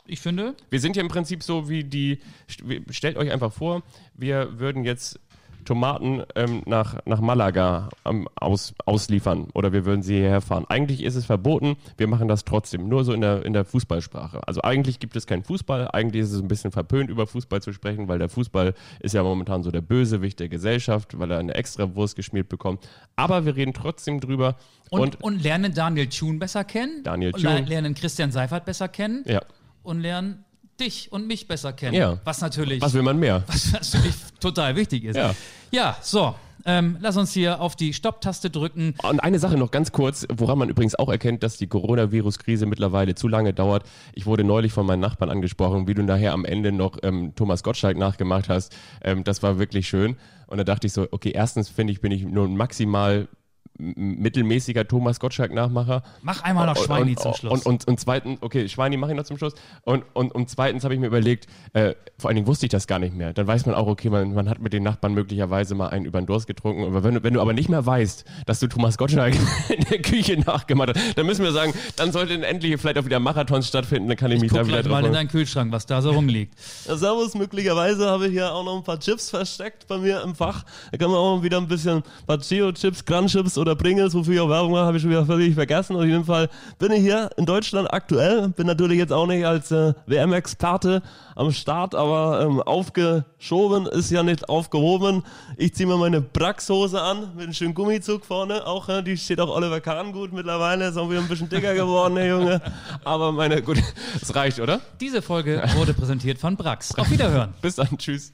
ich finde, Wir sind ja im Prinzip so wie die, st- stellt euch einfach vor, wir würden jetzt Tomaten ähm, nach, nach Malaga ähm, aus, ausliefern oder wir würden sie hierher fahren. Eigentlich ist es verboten, wir machen das trotzdem, nur so in der, in der Fußballsprache. Also eigentlich gibt es keinen Fußball, eigentlich ist es ein bisschen verpönt, über Fußball zu sprechen, weil der Fußball ist ja momentan so der Bösewicht der Gesellschaft, weil er eine extra Wurst geschmiert bekommt. Aber wir reden trotzdem drüber und, und, lernen Daniel Thune besser kennen. Daniel und Thune. Lernen Christian Seifert besser kennen. ja, und lernen dich und mich besser kennen. Ja. Was natürlich, was will man mehr? was natürlich total wichtig ist. Ja. ja so. Ähm, lass uns hier auf die Stopptaste drücken. Und eine Sache noch ganz kurz, woran man übrigens auch erkennt, dass die Coronavirus-Krise mittlerweile zu lange dauert. Ich wurde neulich von meinen Nachbarn angesprochen, wie du nachher am Ende noch ähm, Thomas Gottschalk nachgemacht hast. Ähm, das war wirklich schön. Und da dachte ich so, okay, erstens finde ich, bin ich nur maximal mittelmäßiger Thomas Gottschalk-Nachmacher. Mach einmal noch Und- Schweini und, zum Schluss. Und, und, und zweitens, okay, Schweini mache ich noch zum Schluss. Und, und, und zweitens habe ich mir überlegt, äh, vor allen Dingen wusste ich das gar nicht mehr. Dann weiß man auch, okay, man, man hat mit den Nachbarn möglicherweise mal einen über den Durst getrunken. Aber wenn, du- wenn du aber nicht mehr weißt, dass du Thomas Gottschalk in der Küche nachgemacht hast, dann müssen wir sagen, dann sollten endlich vielleicht auch wieder Marathons stattfinden. Dann kann ich, mich Guck da wieder gleich mal in deinen Kühlschrank, was da so rumliegt. Ja, servus, möglicherweise habe ich hier auch noch ein paar Chips versteckt bei mir im Fach. Da kann man auch wieder ein bisschen ein paar Chio-Chips, Crunchips oder Pringles, wofür ich auch Werbung mache, habe ich schon wieder völlig vergessen. Auf jeden Fall bin ich hier in Deutschland aktuell. Bin natürlich jetzt auch nicht als äh, WM-Experte am Start, aber ähm, aufgeschoben ist ja nicht aufgehoben. Ich ziehe mir meine Brax-Hose an mit einem schönen Gummizug vorne. Auch, äh, die steht auch Oliver Kahn gut mittlerweile. Ist auch wieder ein bisschen dicker geworden, der Junge. Aber meine, gut, es reicht, oder? Diese Folge wurde präsentiert von Brax. Auf Wiederhören. Bis dann, tschüss.